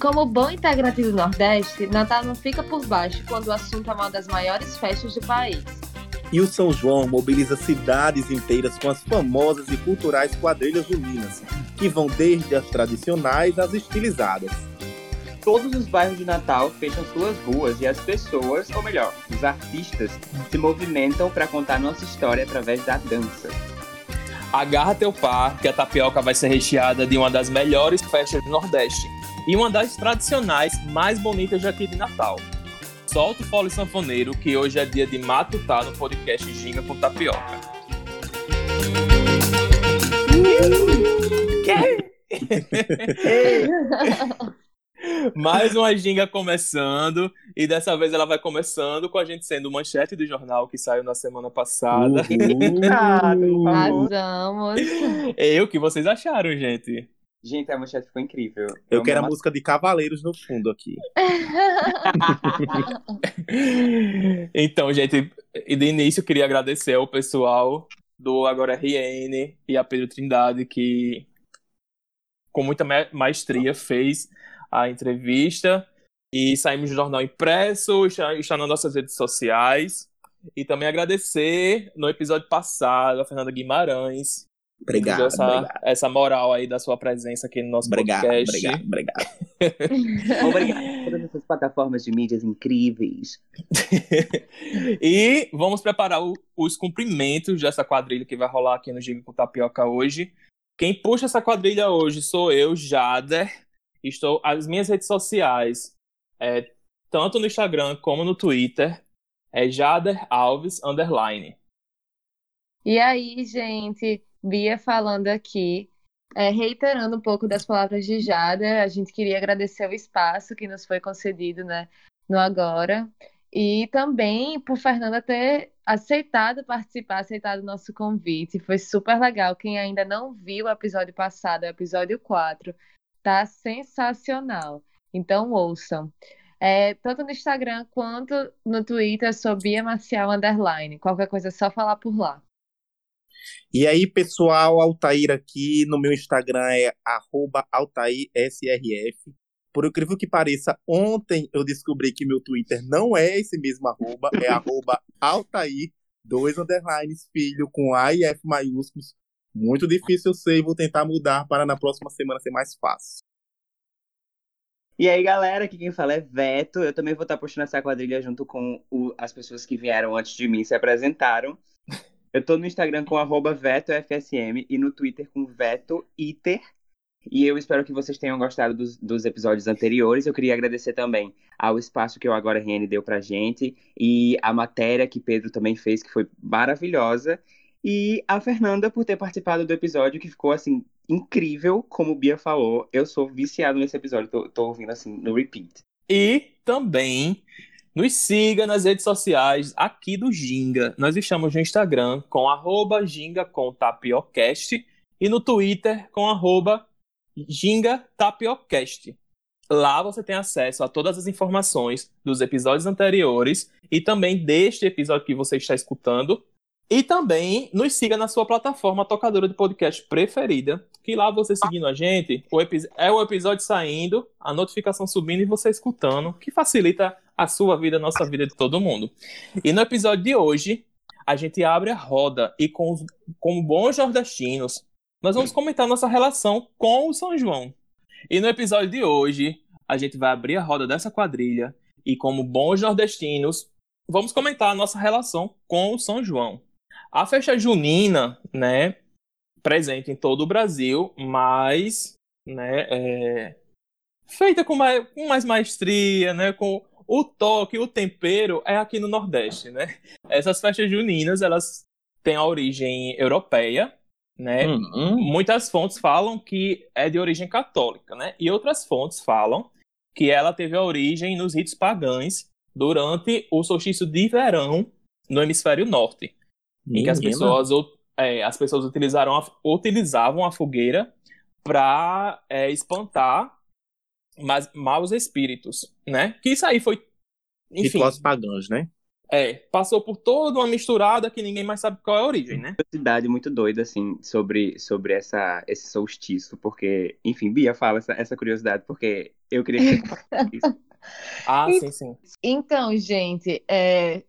Como bom integrante do Nordeste, Natal não fica por baixo quando o assunto é uma das maiores festas do país. E o São João mobiliza cidades inteiras com as famosas e culturais quadrilhas juninas, que vão desde as tradicionais às estilizadas. Todos os bairros de Natal fecham suas ruas e as pessoas, ou melhor, os artistas, se movimentam para contar nossa história através da dança. Agarra teu par, que a tapioca vai ser recheada de uma das melhores festas do Nordeste e uma das tradicionais mais bonitas daqui de Natal. Solta o fole sanfoneiro, que hoje é dia de matutar no podcast Ginga com Tapioca. Mais uma ginga começando, e dessa vez ela vai começando com a gente sendo manchete do jornal que saiu na semana passada. Uhul. Arrasamos. E o que vocês acharam, gente? Gente, a manchete ficou incrível. Eu quero a música de Cavaleiros no fundo aqui. Então, gente, e de início eu queria agradecer ao pessoal do Agora RN e a Pedro Trindade que com muita ma- maestria fez a entrevista e saímos no jornal impresso, está, está nas nossas redes sociais. E também agradecer no episódio passado a Fernanda Guimarães, que nos Obrigado, deu essa, obrigado. essa moral aí da sua presença aqui no nosso Obrigado, podcast. obrigado, obrigado. Obrigada por todas essas plataformas de mídias incríveis. e vamos preparar o- os cumprimentos dessa quadrilha que vai rolar aqui no Giga com Tapioca hoje. Quem puxa essa quadrilha hoje sou eu, Jader. Estou as minhas redes sociais, é, tanto no Instagram como no Twitter, é Jader Alves underline. E aí, gente, Bia falando aqui, é, reiterando um pouco das palavras de Jada, a gente queria agradecer o espaço que nos foi concedido, né, no Agora, e também por Fernanda ter aceitado participar, aceitado o nosso convite, foi super legal. Quem ainda não viu o episódio passado, o episódio 4, tá sensacional. Então ouçam. É, tanto no Instagram quanto no Twitter, sou Bia Marcial Underline. Qualquer coisa é só falar por lá. E aí, pessoal, Altair aqui no meu Instagram é AltairSRF. Por incrível que pareça, ontem eu descobri que meu Twitter não é esse mesmo arroba, é arroba Altair, dois underlines, filho, com A e F maiúsculos. Muito difícil eu sei, vou tentar mudar para na próxima semana ser mais fácil. E aí, galera, aqui quem fala é Veto. Eu também vou estar puxando essa quadrilha junto com o- as pessoas que vieram antes de mim e se apresentaram. Eu tô no Instagram com VetoFSM e no Twitter com VetoIter. E eu espero que vocês tenham gostado dos, dos episódios anteriores. Eu queria agradecer também ao espaço que o Agora RN deu pra gente e a matéria que Pedro também fez, que foi maravilhosa. E a Fernanda por ter participado do episódio, que ficou assim, incrível, como o Bia falou. Eu sou viciado nesse episódio, tô, tô ouvindo assim no repeat. E também nos siga nas redes sociais aqui do Ginga. Nós estamos no Instagram com arroba Ginga com Tapiocast e no Twitter com arroba Ginga Tapiocast. Lá você tem acesso a todas as informações dos episódios anteriores e também deste episódio que você está escutando. E também nos siga na sua plataforma tocadora de podcast preferida, que lá você seguindo a gente, o é o episódio saindo, a notificação subindo e você escutando, que facilita a sua vida, a nossa vida de todo mundo. E no episódio de hoje, a gente abre a roda e com como bons nordestinos, nós vamos comentar nossa relação com o São João. E no episódio de hoje, a gente vai abrir a roda dessa quadrilha e como bons nordestinos, vamos comentar a nossa relação com o São João. A festa junina, né, presente em todo o Brasil, mas, né, é, feita com mais, com mais maestria, né, com o toque, o tempero é aqui no Nordeste, né? Essas festas juninas, elas têm a origem europeia, né? Hum, Muitas fontes falam que é de origem católica, né? E outras fontes falam que ela teve a origem nos ritos pagãos durante o solstício de verão no hemisfério norte em que as pessoas, é, as pessoas utilizaram a- utilizavam a fogueira para espantar mas, maus espíritos, né? Que isso aí foi, enfim, Rituais pagãos, né? É, passou por toda uma misturada que ninguém mais sabe qual é a origem, né? Curiosidade muito doida, assim, sobre, sobre essa, esse solstício, porque, enfim, Bia fala essa, essa curiosidade, porque eu queria que isso. Ah, E- sim, sim. Então, gente, é,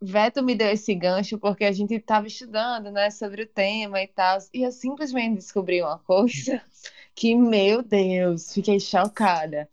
Veto me deu esse gancho porque a gente estava estudando, né, sobre o tema e tal, e eu simplesmente descobri uma coisa que, meu Deus, fiquei chocada.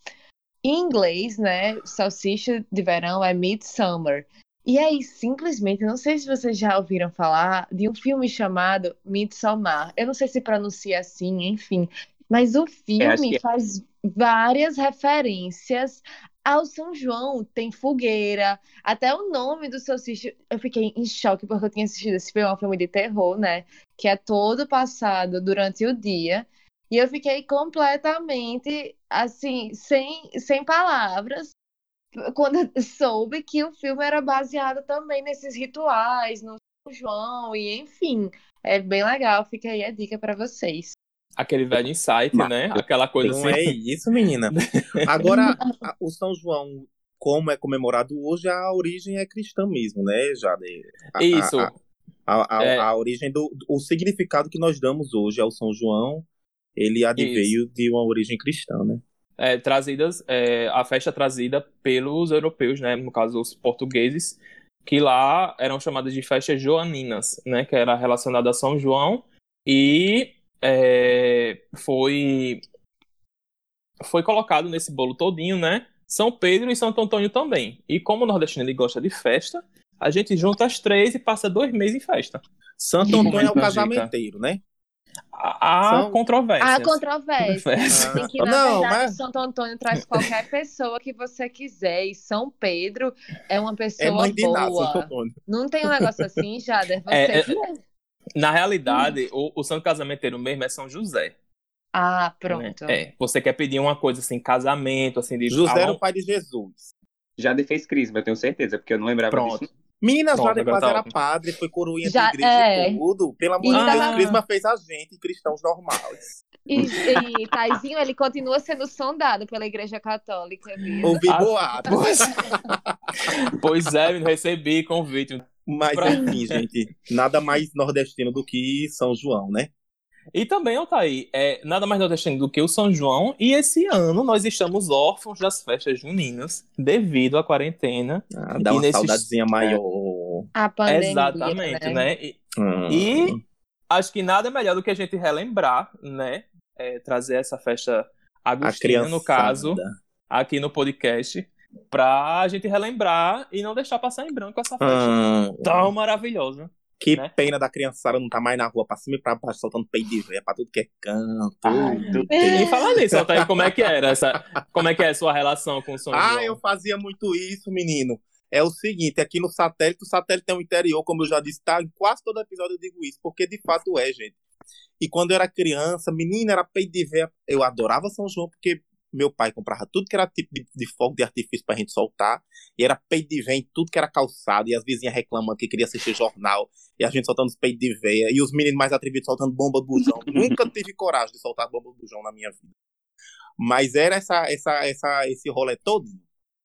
Em inglês, né, salsicha de verão é midsummer. E aí, simplesmente, não sei se vocês já ouviram falar de um filme chamado Midsommar. Eu não sei se pronuncia assim, enfim. Mas o filme que é. faz várias referências ao São João. Tem fogueira, até o nome do salsicha. Eu fiquei em choque porque eu tinha assistido esse filme, é um filme de terror, né? Que é todo passado durante o dia. E eu fiquei completamente, assim, sem, sem palavras quando soube que o filme era baseado também nesses rituais, no São João, e enfim, é bem legal, fica aí a dica para vocês. Aquele velho insight, Mas- né? Aquela coisa Não assim. é isso, menina. Agora, o São João, como é comemorado hoje, a origem é cristã mesmo, né, Jade? A- Isso. A, a, a- É. a origem do. O significado que nós damos hoje ao São João, ele adveio de uma origem cristã, né? é, trazidas, é, a festa trazida pelos europeus, né, no caso os portugueses, que lá eram chamadas de festas joaninas, né, que era relacionada a São João e é, foi foi colocado nesse bolo todinho, né, São Pedro e Santo Antônio também. E como o nordestino ele gosta de festa, a gente junta as três e passa dois meses em festa. Santo Antônio é o casamenteiro, né? Há São- controvérsias. Há controvérsia. Controvérsia. Tem que, na Não, verdade, mas- Santo Antônio traz qualquer pessoa que você quiser. E São Pedro é uma pessoa É de Inácio, boa. Não tem um negócio assim, Jader? Você É, é- que é. Na realidade, o, o santo casamenteiro mesmo é São José. Ah, né? pronto. É, você quer pedir uma coisa assim, casamento, assim, de José era Ah, o pai de Jesus. Já fez crisma, eu tenho certeza, porque eu não lembrava Pronto. disso. Menina, Pronto, Jade agora quase tá era ótimo. padre, foi coroinha Já- de igreja é. e tudo. Pelo amor de Deus, da- Crisma fez a gente, cristãos normais. E, e Taizinho, ele continua sendo sondado pela Igreja Católica, viu? Ouvi Ah, boatos. Pois, pois é, eu recebi convite. Mas Pra- enfim, gente, nada mais nordestino do que São João, né? E também, Altair, é nada mais nordestino do que o São João. E esse ano nós estamos órfãos das festas juninas devido à quarentena. Ah, dá E uma nesses- saudadezinha maior. A pandemia, Exatamente, né? né? E, Hum. E acho que nada melhor do que a gente relembrar, né? É, trazer essa festa a agostina, criança, no caso, aqui no podcast, pra gente relembrar e não deixar passar em branco essa festa Hum, tão maravilhosa. que né? pena da criançada não tá mais na rua pra cima e pra baixo, soltando peito de véia pra tudo que é canto. Ai, É. E Deus. falar nisso, Altair, como é que era essa. Como é que é a sua relação com o São João? Ah, eu fazia muito isso, menino. É o seguinte, aqui no satélite, o satélite tem um interior, como eu já disse, tá? Em quase todo episódio eu digo isso, porque de fato é, gente. E quando eu era criança, menina, era peito de véia. Eu adorava São João, porque meu pai comprava tudo que era tipo de, de fogo de artifício pra gente soltar. E era peito de véia em tudo que era calçado. E as vizinhas reclamando que queria assistir jornal. E a gente soltando os peitos de véia. E os meninos mais atrevidos soltando bomba do bujão. Nunca tive coragem de soltar bomba do bujão na minha vida. Mas era essa, essa, essa, esse rolê todo.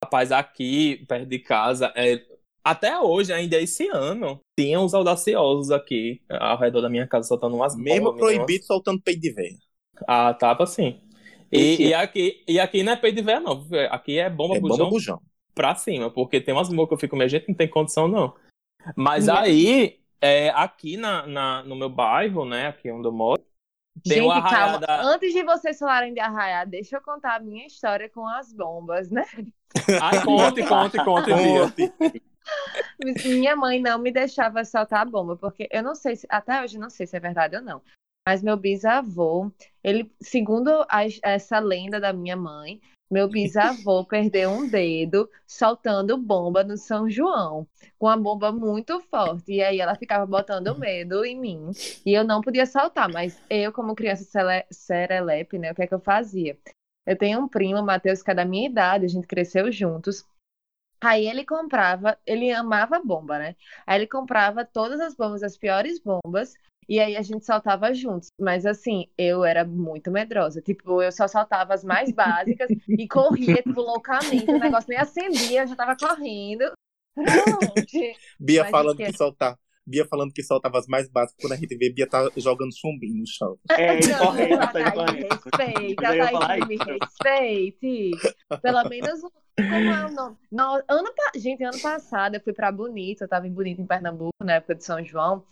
Rapaz, aqui, perto de casa, é, até hoje, ainda esse ano, tinha uns audaciosos aqui ao redor da minha casa soltando umas Mesmo bombas, proibido soltando peito de véia. Ah, tava sim. E, e aqui, e aqui não é peito de véia, não. Aqui é bomba É bujão bomba bujão. pra cima, porque tem umas bombas que eu fico, minha gente não tem condição, não. Mas Minha- aí, é, aqui na, na- no meu bairro, né, aqui onde eu moro, tem Gente, uma calma. Antes de vocês falarem de arraiar, deixa eu contar a minha história com as bombas, né? Ai, conte, conte, conte. Conte. Minha mãe não me deixava soltar a bomba, porque eu não sei se, até hoje não sei se é verdade ou não. Mas meu bisavô, ele, segundo a- essa lenda da minha mãe, meu bisavô perdeu um dedo soltando bomba no São João, com uma bomba muito forte. E aí ela ficava botando medo em mim. E eu não podia soltar, mas eu, como criança serelepe, né, o que é que eu fazia? Eu tenho um primo, Matheus, que é da minha idade, a gente cresceu juntos. Aí ele comprava, ele amava bomba, né? Aí ele comprava todas as bombas, as piores bombas, e aí a gente saltava juntos. Mas assim, eu era muito medrosa. Tipo, eu só saltava as mais básicas e corria, tipo, loucamente. O negócio nem acendia, eu já tava correndo. Bia Mas falando que soltar. Bia falando que soltava as mais básicas quando a gente vê Bia tá jogando chumbinho no chão. É, correto, tá correto. respeita, falar Thaís, me respeite. Pelo menos, um- como é o nome? No, ano, gente, ano passado eu fui pra Bonito, eu tava em Bonito, em Pernambuco, na época de São João.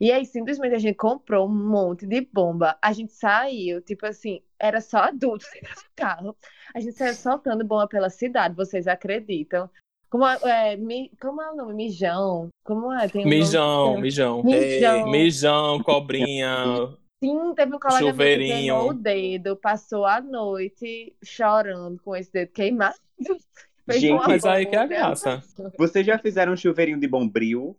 E aí, simplesmente, a gente comprou um monte de bomba. A gente saiu, tipo assim, era só adultos dentro do carro. A gente saiu soltando bomba pela cidade, vocês acreditam? Como é, mi- como é o nome? Mijão? Como é? Tem um nome- Mijão, mijão. Mijão. Mijão, cobrinha. Sim, teve um colega meu que Chuveirinho. queimou o dedo, passou a noite chorando com esse dedo queimado. Fez Gente, mas aí que é a graça. Vocês já fizeram um chuveirinho de bombril?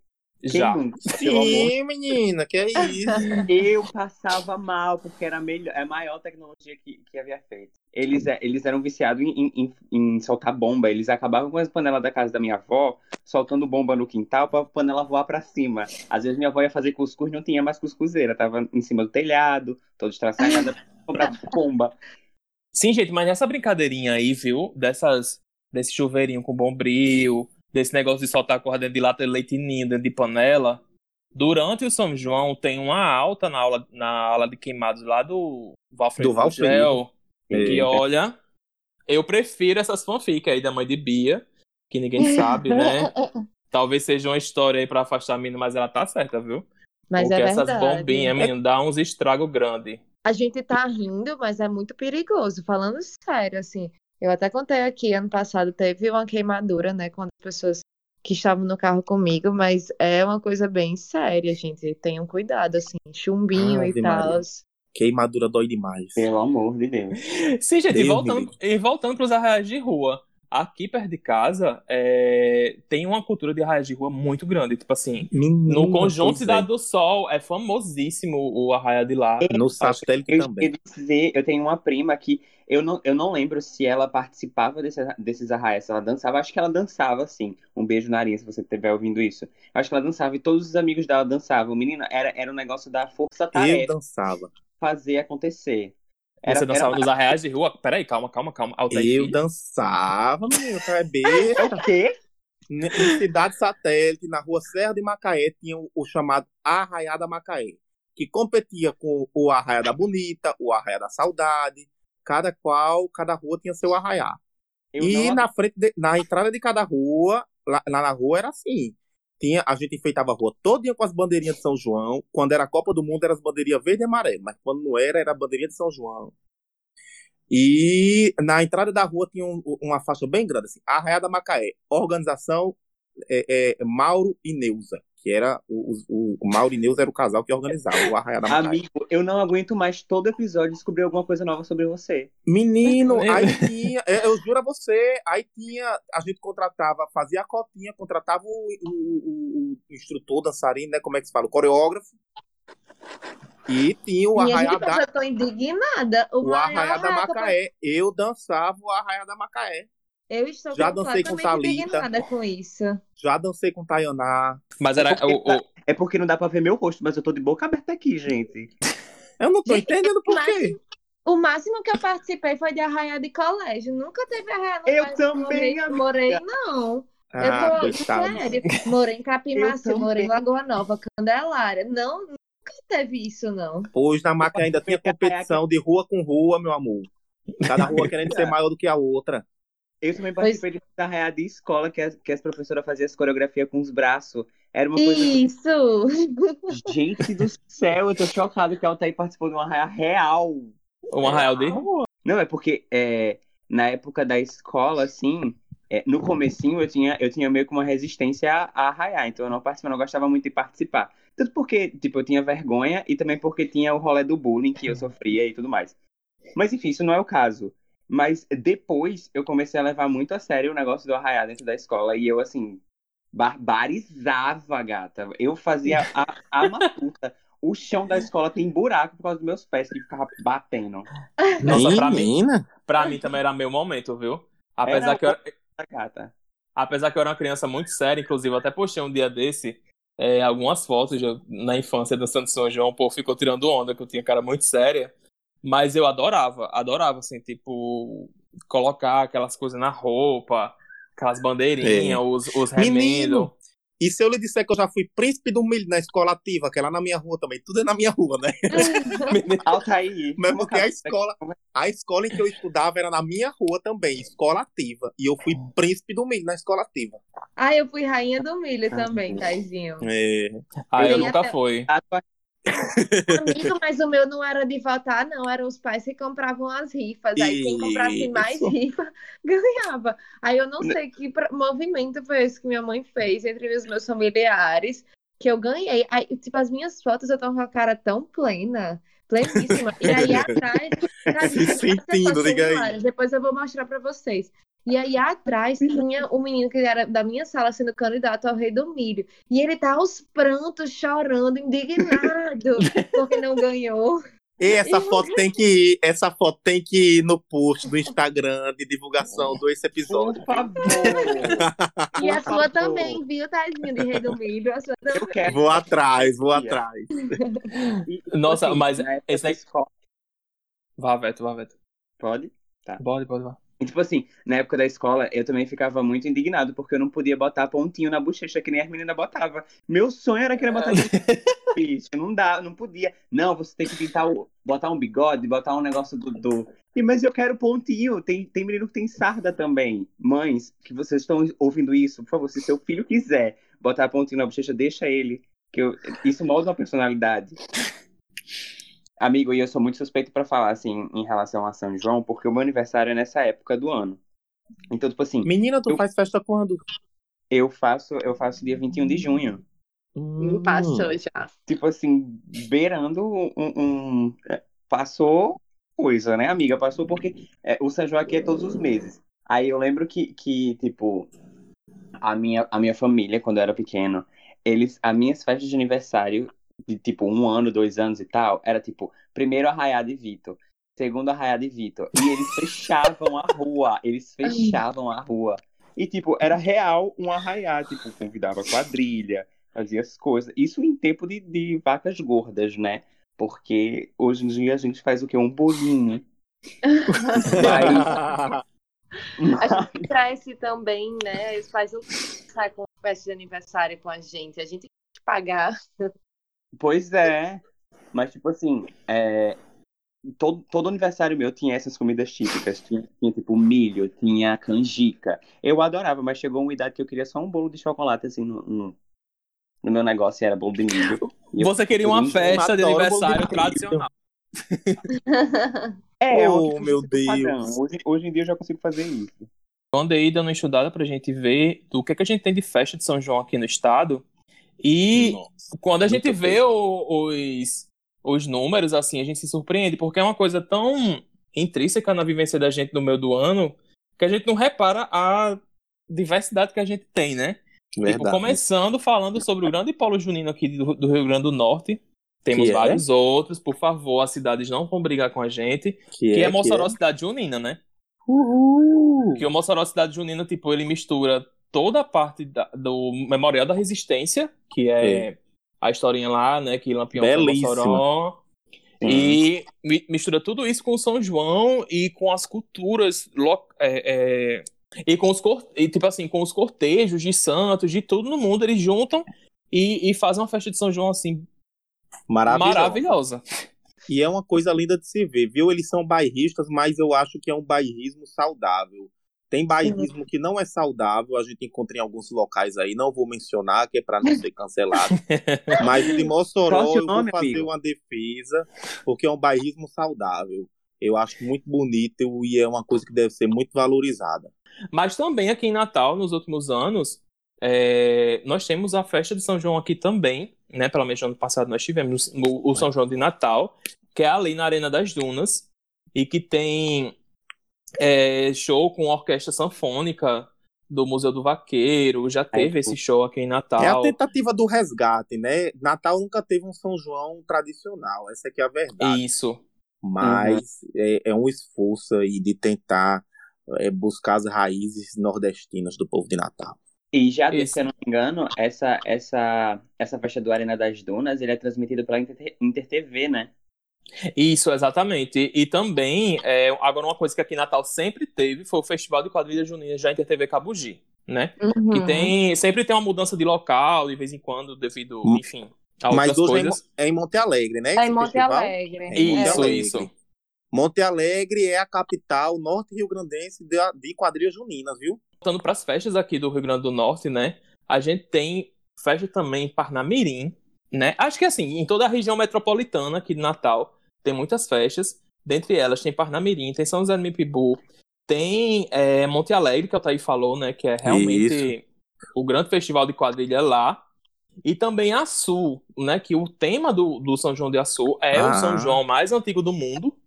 Quem Já. nunca? Sim, menina, que é isso. Eu passava mal, porque era a, melhor, é a maior tecnologia que, que havia feito. Eles, é- eles eram viciados em, em, em- em soltar bomba. Eles acabavam com as panelas da casa da minha avó, soltando bomba no quintal pra panela voar pra cima. Às vezes minha avó ia fazer cuscuz, não tinha mais cuscuzeira. Tava em cima do telhado, toda estraçalhada, comprar bomba. Sim, gente, mas nessa brincadeirinha aí, viu? Dessas, desse chuveirinho com bombril, desse negócio de soltar corda dentro de lata de leite ninho, dentro de panela. Durante o São João tem uma alta na aula, na aula de queimados lá do Valfredo Do Valfredo. Que olha, eu prefiro essas fanfics aí da mãe de Bia, que ninguém sabe, né? Talvez seja uma história aí pra afastar a menina, mas ela tá certa, viu? Mas Porque é essas verdade. bombinhas, menino, dá uns estragos grandes. A gente tá rindo, mas é muito perigoso. Falando sério, assim. Eu até contei aqui, ano passado teve uma queimadura, né, com as pessoas que estavam no carro comigo, mas é uma coisa bem séria, gente. Tenham cuidado, assim, chumbinho Ave e tal. Queimadura dói demais. Pelo amor de Deus. Sim, gente, e Deus me voltando, livre. e voltando pros arraiais de rua. Aqui perto de casa é, tem uma cultura de arraiais de rua muito grande. Tipo assim, Menina, no conjunto Cidade do Sol é famosíssimo o arraia de lá. é. No satélite Eu também. dizer, eu tenho uma prima que eu não, eu não lembro se ela participava desse, desses arraiais, se ela dançava. Acho que ela dançava, sim. Um beijo na Arinha, se você estiver ouvindo isso. Acho que ela dançava e todos os amigos dela dançavam. Menina, era, era um negócio da Eu força-tarefa dançava. fazer acontecer. Era, Você dançava era... nos arraiais de rua? Peraí, calma, calma, calma. Altair, Eu filho. dançava, menino, tá é É besta. o quê? Em cidade satélite, na rua Serra de Macaé, tinha o, o chamado Arraiá da Macaé, que competia com o Arraiá da Bonita, o Arraiá da Saudade, cada qual, cada rua tinha seu arraiá. Eu e não- na frente, de- na entrada de cada rua, lá, lá na rua era assim. Tinha, a gente enfeitava a rua todinha com as bandeirinhas de São João. Quando era a Copa do Mundo, eram as bandeirinhas verde e amarelo. Mas quando não era, era a bandeirinha de São João. E na entrada da rua tinha um- uma faixa bem grande, assim, Arraiá da Macaé. Organização é, é, Mauro e Neuza. Que era o, o, o Mauro e Neuza era o casal que organizava o Arraiá da Macaé. Amigo, eu não aguento mais todo episódio descobrir alguma coisa nova sobre você. Menino, É. aí tinha, é, eu juro a você, aí tinha, a gente contratava, fazia a cotinha, contratava o, o, o- o instrutor, dançarino, né, como é que se fala, o coreógrafo, e tinha o gente, da, eu tô indignada. O o da arraiá que eu Macaé, eu dançava o arraiá da Macaé, Eu estou Já dancei com indignada com isso. já dancei com Tayaná, Mas era o, o- É porque não dá pra ver meu rosto, mas eu tô de boca aberta aqui, gente. eu não tô Gente, entendendo por quê, O máximo que eu participei foi de arraiá de colégio. Nunca teve arraiá no Eu bairro também, eu amiga. morei, não. ah, eu tô, sério. Morei em Capimaçu, Eu morei em. Lagoa Nova, Candelária. Não, nunca teve isso, não. hoje na Macaé ainda tinha competição de rua com rua, meu amor, cada rua querendo ser maior do que a outra, Eu também Pois- participei de arraia de escola, que as, que as professoras faziam as coreografias com os braços. Era uma coisa. Isso! Gente do céu, eu tô chocado que a Altair participou de uma arraia real. um arraial de rua. Não, é porque é, na época da escola, assim, é, no comecinho eu tinha, eu tinha meio que uma resistência a, a arraiar, então eu não participava, não gostava muito de participar. Tanto porque, tipo, eu tinha vergonha e também porque tinha o rolê do bullying que eu sofria e tudo mais. Mas enfim, isso não é o caso. Mas depois eu comecei a levar muito a sério o negócio do arraiar dentro da escola e eu, assim, barbarizava, gata. Eu fazia a, a matuta. O chão da escola tem buraco por causa dos meus pés que ficava batendo. Nossa, pra mim, pra mim também era meu momento, viu? Apesar Era que, eu, era- Gata. apesar que eu era uma criança muito séria, inclusive eu até postei um dia desse é, algumas fotos de na infância dançando São João, o povo ficou tirando onda, que eu tinha cara muito séria. Mas eu adorava, adorava, assim, tipo, colocar aquelas coisas na roupa, Aquelas bandeirinhas, É. os, os Menino, remendos. E se eu lhe disser que eu já fui príncipe do milho na escola ativa, que é lá na minha rua também, tudo é na minha rua, né? Altair. Mas uma porque a escola, a escola em que eu estudava era na minha rua também, escola ativa. E eu fui príncipe do milho na escola ativa. Ah, eu fui rainha do milho também, Taizinho. É, Ah, eu Eu nunca até- fui. A tua- Amigo, mas o meu não era de votar, não. Eram os pais que compravam as rifas. Aí quem comprasse mais rifa ganhava. Aí eu não sei que movimento foi esse que minha mãe fez entre os meus familiares que eu ganhei. Aí, tipo, as minhas fotos eu tô com a cara tão plena. Pleníssima. E aí atrás. Se sentindo, aí. singulares, Depois eu vou mostrar pra vocês. E aí atrás tinha o menino que era da minha sala sendo candidato ao rei do milho. E ele tá aos prantos, chorando, indignado, porque não ganhou. E essa foto tem que ir, essa foto tem que ir no post do Instagram de divulgação desse episódio. Por favor. E a sua também, viu, Tadinho, de rei do milho? A sua também. Eu quero. Vou atrás, vou atrás. Nossa, assim, mas época esse daí- escola- Vá, Veto, vá, Veto. Pode? Pode, pode, vá. E, tipo assim, na época da escola, eu também ficava muito indignado, porque eu não podia botar pontinho na bochecha, que nem as meninas botavam. Meu sonho era querer botar bicho, não dá, não podia. Não, você tem que pintar o, botar um bigode, botar um negócio do, do... E, mas eu quero pontinho, tem, tem menino que tem sarda também. Mães, que vocês estão ouvindo isso, por favor, se seu filho quiser botar pontinho na bochecha, deixa ele, que eu, isso molda uma personalidade. Amigo, e eu sou muito suspeito pra falar, assim, em relação a São João, porque o meu aniversário é nessa época do ano. Então, tipo assim, Menina, tu Eu- faz festa quando? eu faço, eu faço dia 21 de junho. Hum. Passou já. Tipo assim, beirando um. um- passou coisa, né, amiga? Passou porque é, o São João aqui é todos os meses. Aí eu lembro que, que tipo, a minha, a minha família, quando eu era pequeno, eles, as minhas festas de aniversário, de tipo um ano, dois anos e tal, era tipo, primeiro arraiá de Vitor, segundo arraiá de Vitor. E eles fechavam a rua, eles fechavam a rua. E, tipo, era real um arraiá, tipo, convidava quadrilha, fazia as coisas. Isso em tempo de, de vacas gordas, né? Porque hoje em dia a gente faz o quê? Um bolinho. A gente cresce também, né? Os pais não saem com festa de aniversário com a gente. A gente tem que pagar. Pois é. Mas, tipo assim, é, todo, todo aniversário meu tinha essas comidas típicas. Tinha, tinha, tipo, milho, tinha canjica. Eu adorava, mas chegou uma idade que eu queria só um bolo de chocolate, assim, no, no, no meu negócio, e era bolo de milho. E eu- Você queria uma festa de aniversário de tradicional. É, Oh, meu padrão. Deus. Hoje, hoje em dia eu já consigo fazer isso. Eu andei dando uma estudada pra gente ver do que, é que a gente tem de festa de São João aqui no estado. E Nossa. quando a gente vê o- os, os números, assim, a gente se surpreende, porque é uma coisa tão intrínseca na vivência da gente no meio do ano que a gente não repara a diversidade que a gente tem, né? Tipo, começando falando sobre o grande polo junino aqui do, do Rio Grande do Norte. Temos Que é? vários outros, por favor, as cidades não vão brigar com a gente. Que, é, Mossoró Cidade Junina, né? Uhul. Que o Mossoró Cidade Junina, tipo, ele mistura toda a parte da- do Memorial da Resistência, que é, a historinha lá, né, que Lampião Belíssima. E mi- mistura tudo isso com o São João e com as culturas é, é, e com os e, tipo assim, com os cortejos de santos, de tudo no mundo, eles juntam e, e fazem uma festa de São João assim Maravilhoso. maravilhosa. E é uma coisa linda de se ver, viu? Eles são bairristas, mas eu acho que é um bairrismo saudável. Tem bairrismo que não é saudável, a gente encontra em alguns locais aí, não vou mencionar, que é para não ser cancelado. Mas de Mossoró eu vou fazer amigo? uma defesa, porque é um bairrismo saudável. Eu acho muito bonito e é uma coisa que deve ser muito valorizada. Mas também aqui em Natal, nos últimos anos, é, nós temos a festa de São João aqui também, né? Pelo menos no ano passado nós tivemos o, o São João de Natal, que é ali na Arena das Dunas, e que tem é, show com orquestra sanfônica do Museu do Vaqueiro, já teve esse show aqui em Natal. É a tentativa do resgate, né? Natal nunca teve um São João tradicional, essa aqui é a verdade. Isso. mas é, é um esforço aí de tentar é, buscar as raízes nordestinas do povo de Natal. E já, Esse- se eu não me engano, essa, essa, essa festa do Arena das Dunas, ele é transmitido pela Inter, Inter TV, né? Isso, exatamente. E, e também, é, agora uma coisa que aqui em Natal sempre teve foi o Festival de Quadrilha Junina já Inter TV Cabugi, né? Uhum. Que tem, sempre tem uma mudança de local, de vez em quando, devido, Hum. enfim, a Mas outras hoje é em, coisas. É em Monte Alegre, né? É em Monte festival? Alegre. É em Monte Isso, Alegre. isso. Monte Alegre é a capital norte-rio-grandense de, de quadrilhas juninas, viu? Voltando para as festas aqui do Rio Grande do Norte, né? A gente tem festa também em Parnamirim, né? Acho que assim, em toda a região metropolitana aqui de Natal, tem muitas festas. Dentre elas tem Parnamirim, tem São José do Mipibu, tem é, Monte Alegre, que o Thaí falou, né? Que é realmente o grande festival de quadrilha lá. E também Açu, né? Que o tema do, do São João de Açu é Ah. o São João mais antigo do mundo,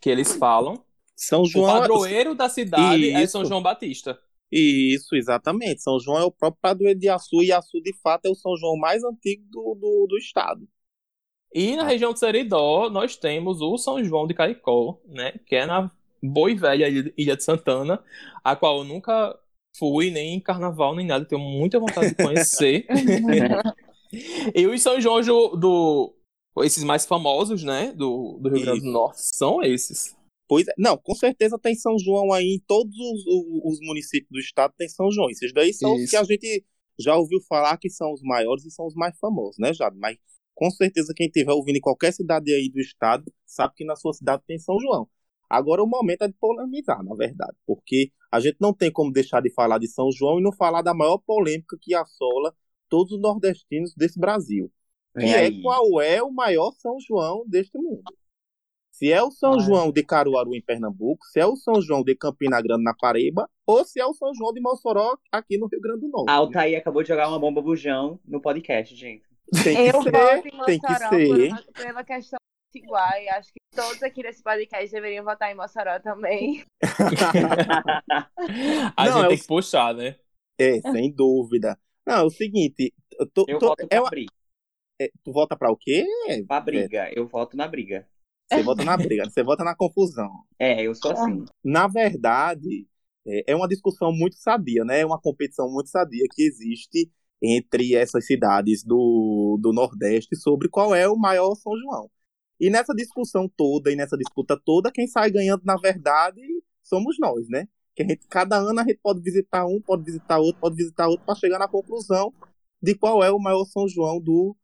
que eles falam. São O João. padroeiro da cidade é Isso. São João Batista. Isso, exatamente. São João é o próprio padroeiro de Açu, e Açu, de fato, é o São João mais antigo do, do, do estado. E na região de Seridó, nós temos o São João de Caicó, né? Que é na boa e velha Ilha de Santana, a qual eu nunca fui nem em carnaval nem nada, tenho muita vontade de conhecer. e os São João do, do- esses mais famosos, né, do, do Rio Grande do. Norte, são esses. Pois é, não, com certeza tem São João aí em todos os, os- os municípios do estado tem São João. Esses daí são os Isso. que a gente já ouviu falar que são os maiores e são os mais famosos, né, Jado? Mas com certeza quem estiver ouvindo em qualquer cidade aí do estado sabe que na sua cidade tem São João. Agora o momento é de polemizar, na verdade, porque a gente não tem como deixar de falar de São João e não falar da maior polêmica que assola todos os nordestinos desse Brasil. Que Vem é qual é o maior São João deste mundo. Se é o São Ah. João de Caruaru, em Pernambuco, se é o São João de Campina Grande, na Paraíba, ou se é o São João de Mossoró, aqui no Rio Grande do Norte. A Altair acabou de jogar uma bomba bujão no podcast, gente. Tem que Eu ser, tem que Mossoró ser. uma- pela questão igual. E acho que todos aqui nesse podcast deveriam votar em Mossoró também. A Não, gente é tem que puxar, né? É, sem dúvida. Não, é o seguinte, eu tô- Eu tô- voto é pra uma- briga. é, tu vota pra o quê? Pra briga. Eu voto na briga. Você vota na briga, você vota na confusão. É, eu sou assim. Na verdade, é é uma discussão muito sadia, né? É uma competição muito sadia que existe entre essas cidades do, do Nordeste sobre qual é o maior São João. E nessa discussão toda e nessa disputa toda, quem sai ganhando, na verdade, somos nós, né? Que a gente, cada ano a gente pode visitar um, pode visitar outro, pode visitar outro, para chegar na conclusão de qual é o maior São João do,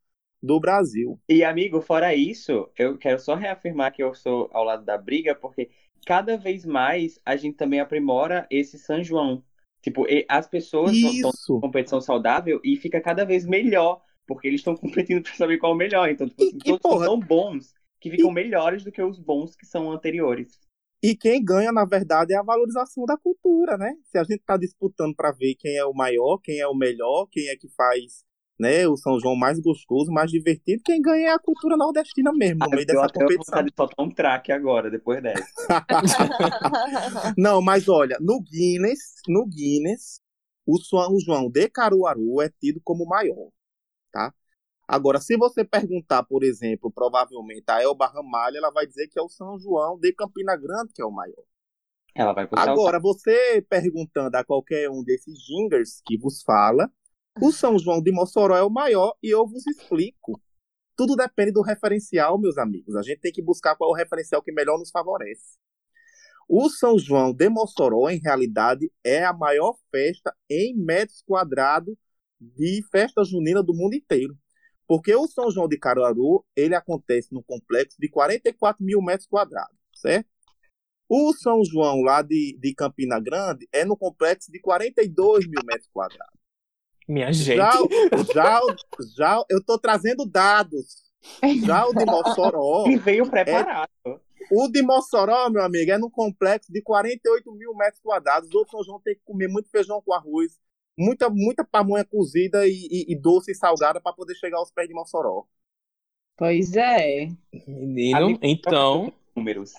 do Brasil. E, amigo, fora isso, eu quero só reafirmar que eu sou ao lado da briga, porque cada vez mais a gente também aprimora esse São João. Tipo, e- as pessoas estão Isso! competição saudável e fica cada vez melhor, porque eles estão competindo pra saber qual é o melhor. Então, tipo, E- assim, e, todos porra, são tão bons que ficam melhores do que os bons que são anteriores. E quem ganha, na verdade, é a valorização da cultura, né? Se a gente está disputando para ver quem é o maior, quem é o melhor, quem é que faz né, o São João mais gostoso, mais divertido, quem ganha é a cultura nordestina mesmo, no Ah, meio eu dessa até vou competição. de soltar um traque agora, depois dessa. Não, mas olha, no Guinness, no Guinness, o São João de Caruaru é tido como o maior, tá? Agora, se você perguntar, por exemplo, provavelmente a Elba Ramalho, ela vai dizer que é o São João de Campina Grande que é o maior. Ela vai puxar Agora, você perguntando a qualquer um desses jingers que vos fala, o São João de Mossoró é o maior e eu vos explico. Tudo depende do referencial, meus amigos. A gente tem que buscar qual é o referencial que melhor nos favorece. O São João de Mossoró, em realidade, é a maior festa em metros quadrados de festa junina do mundo inteiro. Porque o São João de Caruaru, ele acontece num complexo de 44 mil metros quadrados, certo? O São João lá de, de Campina Grande é no complexo de 42 mil metros quadrados. Minha gente. Já, já, já, eu tô trazendo dados. Já o de Mossoró, E veio preparado. o de Mossoró, meu amigo, é no complexo de 48 mil metros quadrados. O São João tem que comer muito feijão com arroz, muita, muita pamonha cozida e, e- e doce e salgada para poder chegar aos pés de Mossoró. Pois é. Menino, então. Números.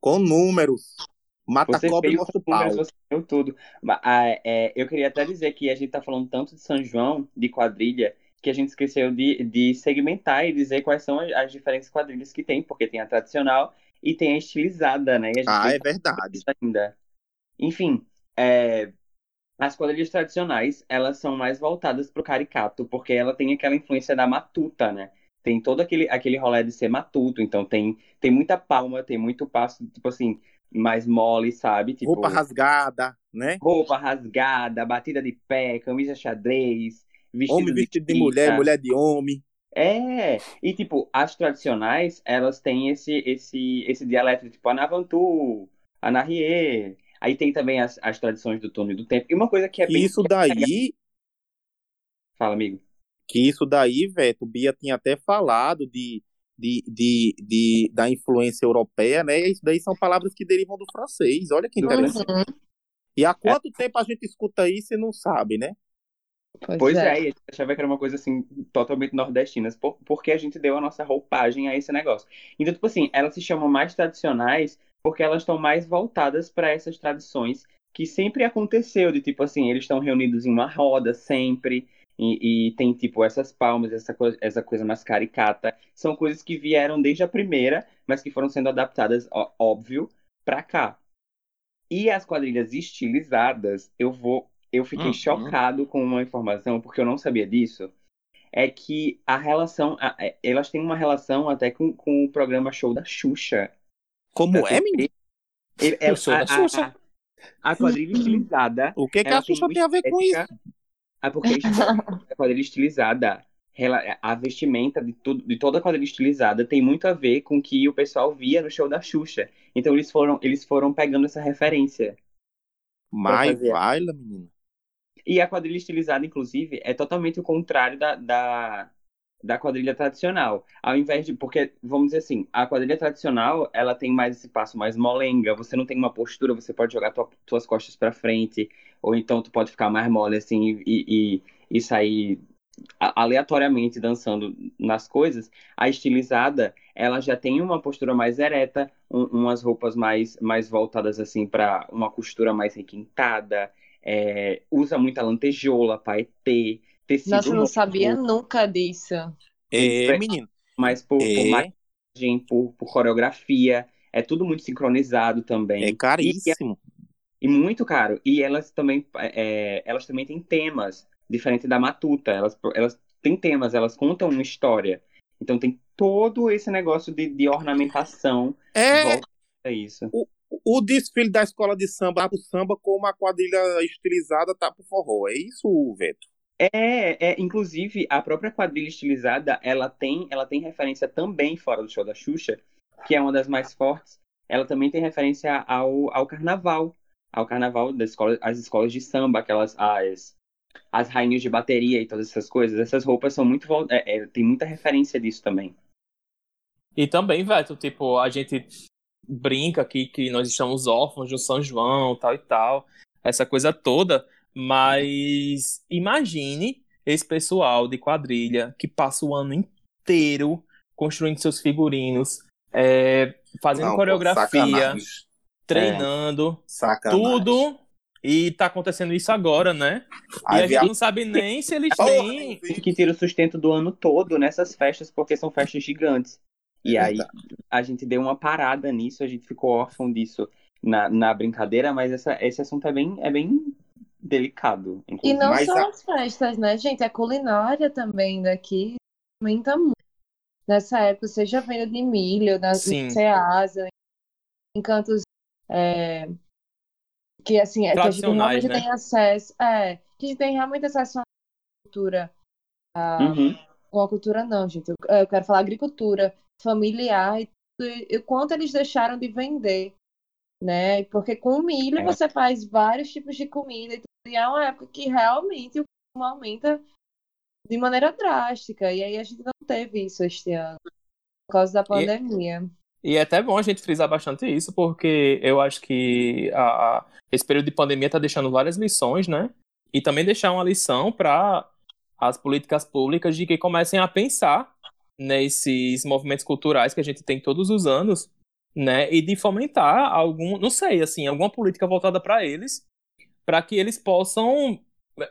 Com números. Mata Você cobra e mostra o pau. você deu tudo. Mas, ah, é, eu queria até dizer que a gente tá falando tanto de São João, de quadrilha, que a gente esqueceu de, de segmentar e dizer quais são as, as diferentes quadrilhas que tem, porque tem a tradicional e tem a estilizada, né? E a gente Ah, é verdade. ainda. Enfim, é, as quadrilhas tradicionais, elas são mais voltadas pro caricato, porque ela tem aquela influência da matuta, né? tem todo aquele, aquele rolê de ser matuto, então tem, tem muita palma, tem muito passo, tipo assim, mais mole, sabe? Tipo, Roupa rasgada, né? roupa rasgada, batida de pé, camisa xadrez, vestido Homem vestido de fita. mulher, mulher de homem. É, e tipo, as tradicionais, elas têm esse esse esse dialeto, tipo, Anavantu, Anahie. Aí tem também as, as tradições do turno e do tempo. E uma coisa que é Que bem... isso daí, Fala, amigo. que isso daí, Veto, Bia tinha até falado de, de, de, de- da influência europeia, né? Isso daí são palavras que derivam do francês. Olha que Do interessante. Uhum. E há quanto tempo a gente escuta isso e não sabe, né? Pois, Pois é. é, e a gente achava que era uma coisa assim, totalmente nordestina, por, porque a gente deu a nossa roupagem a esse negócio. Então, tipo assim, elas se chamam mais tradicionais porque elas estão mais voltadas para essas tradições que sempre aconteceu, de tipo assim, eles estão reunidos em uma roda sempre, e, e tem tipo essas palmas, essa, coisa- essa coisa mais caricata. São coisas que vieram desde a primeira, mas que foram sendo adaptadas, ó- óbvio, pra cá. E as quadrilhas estilizadas, eu vou. Eu fiquei Uhum. chocado com uma informação, porque eu não sabia disso. É que a relação. a- é, elas têm uma relação até com, com o programa Show da Xuxa. Como é, menino? É- O show a, da a- Xuxa. a- a quadrilha estilizada. O que, que a Xuxa tem a ver com isso? Ah, porque a quadrilha estilizada, a vestimenta de, tudo, de toda a quadrilha estilizada tem muito a ver com o que o pessoal via no show da Xuxa. Então eles foram, eles foram pegando essa referência. Mas vai, menina. E a quadrilha estilizada, inclusive, é totalmente o contrário da, da, da quadrilha tradicional. Ao invés de. Porque, vamos dizer assim, a quadrilha tradicional, ela tem mais esse passo mais molenga. Você não tem uma postura, você pode jogar tua, tuas costas pra frente. Ou então tu pode ficar mais mole, assim, e, e, e sair aleatoriamente dançando nas coisas. A estilizada, ela já tem uma postura mais ereta, um- umas roupas mais, mais voltadas, assim, pra uma costura mais requintada é, usa muita lantejola, paetê, tecido Nossa, eu não sabia nunca disso. É, menino. mas por, por É. maquiagem, por, por coreografia, é tudo muito sincronizado também. É caríssimo. E, e muito caro. E elas também, é, elas também têm temas, diferente da Matuta. Elas, elas têm temas, elas contam uma história. Então tem todo esse negócio de, de ornamentação É, a isso. o desfile da escola de samba tá pro samba como a quadrilha estilizada tá pro forró. É isso, Veto? É, é, inclusive a própria quadrilha estilizada, ela tem, ela tem referência também fora do show da Xuxa, que é uma das mais fortes. Ela também tem referência ao, ao carnaval, ao carnaval das escolas, as escolas de samba, aquelas as as rainhas de bateria e todas essas coisas. Essas roupas são muito é, é, tem muita referência disso também. E também, Veto, tipo, a gente brinca aqui que nós estamos órfãos do São João, tal e tal, essa coisa toda, mas imagine esse pessoal de quadrilha que passa o ano inteiro construindo seus figurinos, é, fazendo Não, pô, coreografia, sacanagem. treinando, Sacanagem. tudo, e tá acontecendo isso agora, né? E Aí a vem gente não sabe nem se eles têm Tem que tira o sustento do ano todo nessas festas, porque são festas gigantes. E É aí a gente deu uma parada nisso, a gente ficou órfão disso na, na brincadeira, mas essa, esse assunto é bem, é bem delicado. E inclusive. não Mas só a- as festas, né, gente? A culinária também daqui aumenta muito. Nessa época, seja venda de milho, na Sim. em Ceasa, em cantos é, que assim, é, que a gente realmente né? tem acesso. É, que a gente tem realmente acesso uma cultura. A, Uhum. uma cultura não, gente. Eu, eu quero falar agricultura familiar e, e, e quanto eles deixaram de vender. Né? Porque com milho É. você faz vários tipos de comida e, e é uma época que realmente o consumo aumenta de maneira drástica. E aí a gente não teve isso este ano, por causa da pandemia. E é até bom a gente frisar bastante isso, porque eu acho que a, a- esse período de pandemia está deixando várias lições, né? E também deixar uma lição para as políticas públicas de que comecem a pensar nesses movimentos culturais que a gente tem todos os anos, né? E de fomentar algum, não sei, assim, alguma política voltada para eles, para que eles possam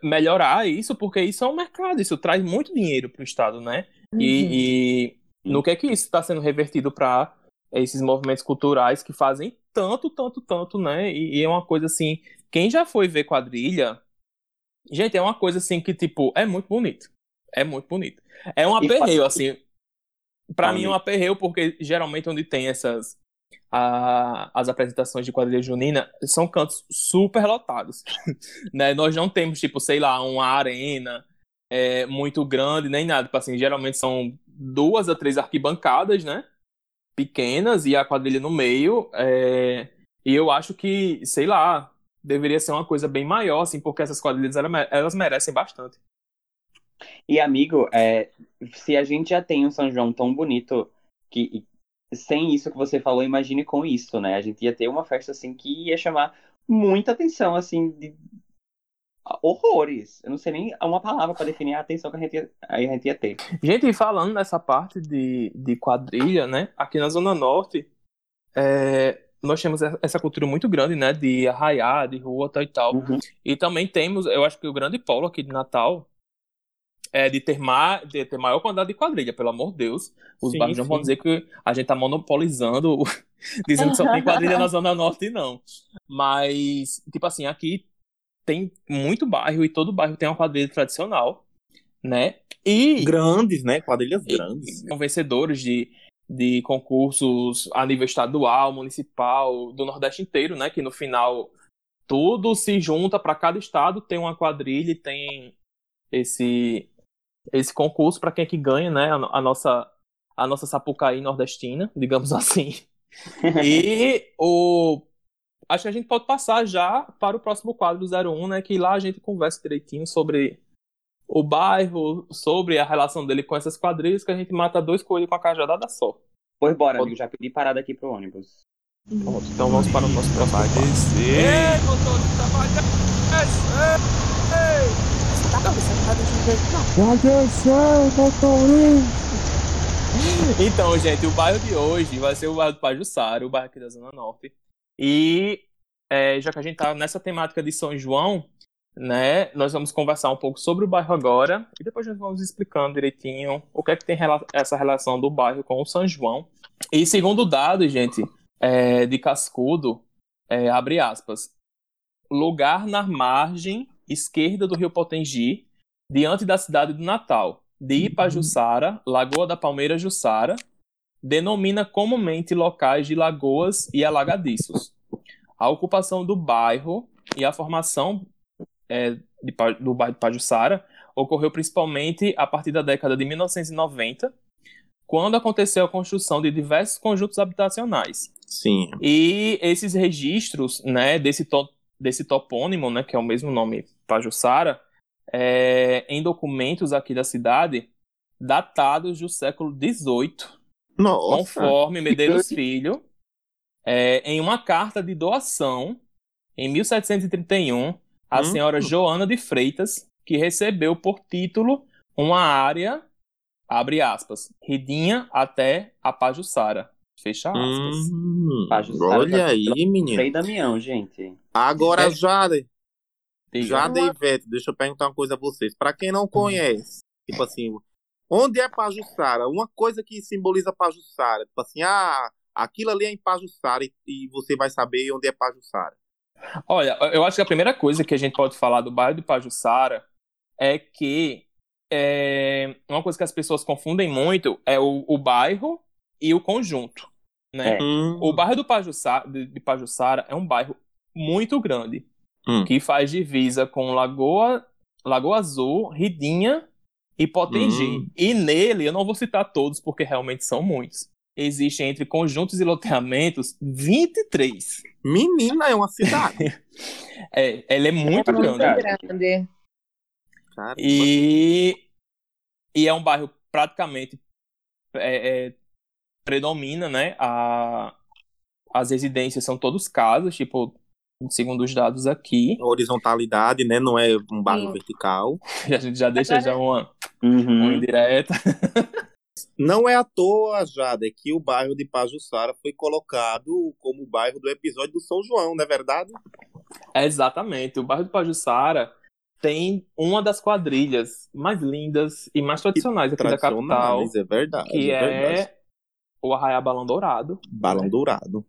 melhorar isso, porque isso é um mercado, isso traz muito dinheiro para o Estado, né? Uhum. E, e no que é que isso está sendo revertido para esses movimentos culturais que fazem tanto, tanto, tanto, né? E, e é uma coisa assim, quem já foi ver quadrilha, gente, é uma coisa assim que, tipo, é muito bonito. É muito bonito. É um aperreio, assim. Tá mim é um aperreio, porque geralmente onde tem essas. A- as apresentações de quadrilha junina são cantos super lotados. né? Nós não temos, tipo, sei lá, uma arena é, muito grande, nem nada. Tipo assim, geralmente são duas a três arquibancadas, né? Pequenas e a quadrilha no meio. é, E eu acho que, sei lá, deveria ser uma coisa bem maior, assim, porque essas quadrilhas elas me- elas merecem bastante. E, amigo, é, se a gente já tem um São João tão bonito, que sem isso que você falou, imagine com isso, né? A gente ia ter uma festa assim que ia chamar muita atenção, assim, de horrores. Eu não sei nem uma palavra para definir a atenção que a gente ia, a gente ia ter. Gente, falando nessa parte de, de quadrilha, né? Aqui na Zona Norte, é, nós temos essa cultura muito grande, né? De arraiar, de rua tal e tal. Uhum. E também temos, eu acho que o grande polo aqui de Natal é de ter, ma de ter maior quantidade de quadrilha, pelo amor de Deus. Os Sim, bairros não vão sim. dizer que a gente tá monopolizando, dizendo que só tem quadrilha na Zona Norte, não. Mas, tipo assim, aqui tem muito bairro e todo bairro tem uma quadrilha tradicional, né? E Grandes, né? Quadrilhas grandes. são vencedores de, de concursos a nível estadual, municipal, do Nordeste inteiro, né? Que no final tudo se junta para cada estado tem uma quadrilha e tem esse esse concurso para quem é que ganha, né? A, a nossa a nossa Sapucaí nordestina, digamos assim. E o acho que a gente pode passar já para o próximo quadro do 01, né? Que lá a gente conversa direitinho sobre o bairro, sobre a relação dele com essas quadrilhas, que a gente mata dois coelhos com a cajadada só. Pois bora, amigo, já pedi parada aqui pro ônibus. Pronto, então vamos para o nosso próximo Vai quadro. descer. motorista, descer! Você tá cabeçando, tá deixando ver. Não. Então, gente, o bairro de hoje vai ser o bairro do Pajuçara, o bairro aqui da Zona Norte. E é, já que a gente tá nessa temática de São João, né, nós vamos conversar um pouco sobre o bairro agora e depois nós vamos explicando direitinho o que é que tem rela- essa relação do bairro com o São João. E segundo dados, gente, é, de Cascudo, é, abre aspas, lugar na margem esquerda do Rio Potengi, diante da cidade do Natal, de Ipajuçara, Lagoa da Palmeira Jussara, denomina comumente locais de lagoas e alagadiços. A ocupação do bairro e a formação é, de do bairro de Pajuçara ocorreu principalmente a partir da década de 1990, quando aconteceu a construção de diversos conjuntos habitacionais. Sim. E esses registros, né, desse, to desse topônimo, né, que é o mesmo nome Pajuçara, é, em documentos aqui da cidade, datados do século XVIII, Nossa. conforme Medeiros Filho, é, em uma carta de doação, em 1731, a Hum. senhora Joana de Freitas, que recebeu por título uma área, abre aspas, Ridinha até a Pajuçara, fecha aspas. Hum, olha aí, menino. Frei Damião, gente. Agora, É. Jade. Jade e Ivete, deixa eu perguntar uma coisa a vocês. Pra quem não conhece, tipo assim, onde é Pajuçara? Uma coisa que simboliza Pajuçara. Tipo assim, ah, aquilo ali é em Pajuçara e, e você vai saber onde é Pajuçara. Olha, eu acho que a primeira coisa que a gente pode falar do bairro de Pajuçara é que é, uma coisa que as pessoas confundem muito é o, o bairro e o conjunto, né? É. Hum, O bairro do Pajuçara, de, Pajuçara é um bairro muito grande, Hum. que faz divisa com Lagoa, Lagoa Azul, Ridinha e Potengi. Hum. E nele, eu não vou citar todos porque realmente são muitos. Existem entre conjuntos e loteamentos 23. Menina, é uma cidade. É, ela é muito é muito grande. grande. E, e é um bairro praticamente é, é, predomina, né? A, as residências são todos casas, tipo, segundo os dados aqui. horizontalidade, né? Não é um bairro Sim. vertical. A gente já deixa Agora- já uma, Uhum. uma indireta. Não é à toa, Jada, que o bairro de Pajuçara foi colocado como o bairro do episódio do São João, não é verdade? É, exatamente. O bairro do Pajuçara tem uma das quadrilhas mais lindas e mais tradicionais aqui da capital, é verdade. que é verdade. É o Arraiá Balão Dourado. Balão Dourado.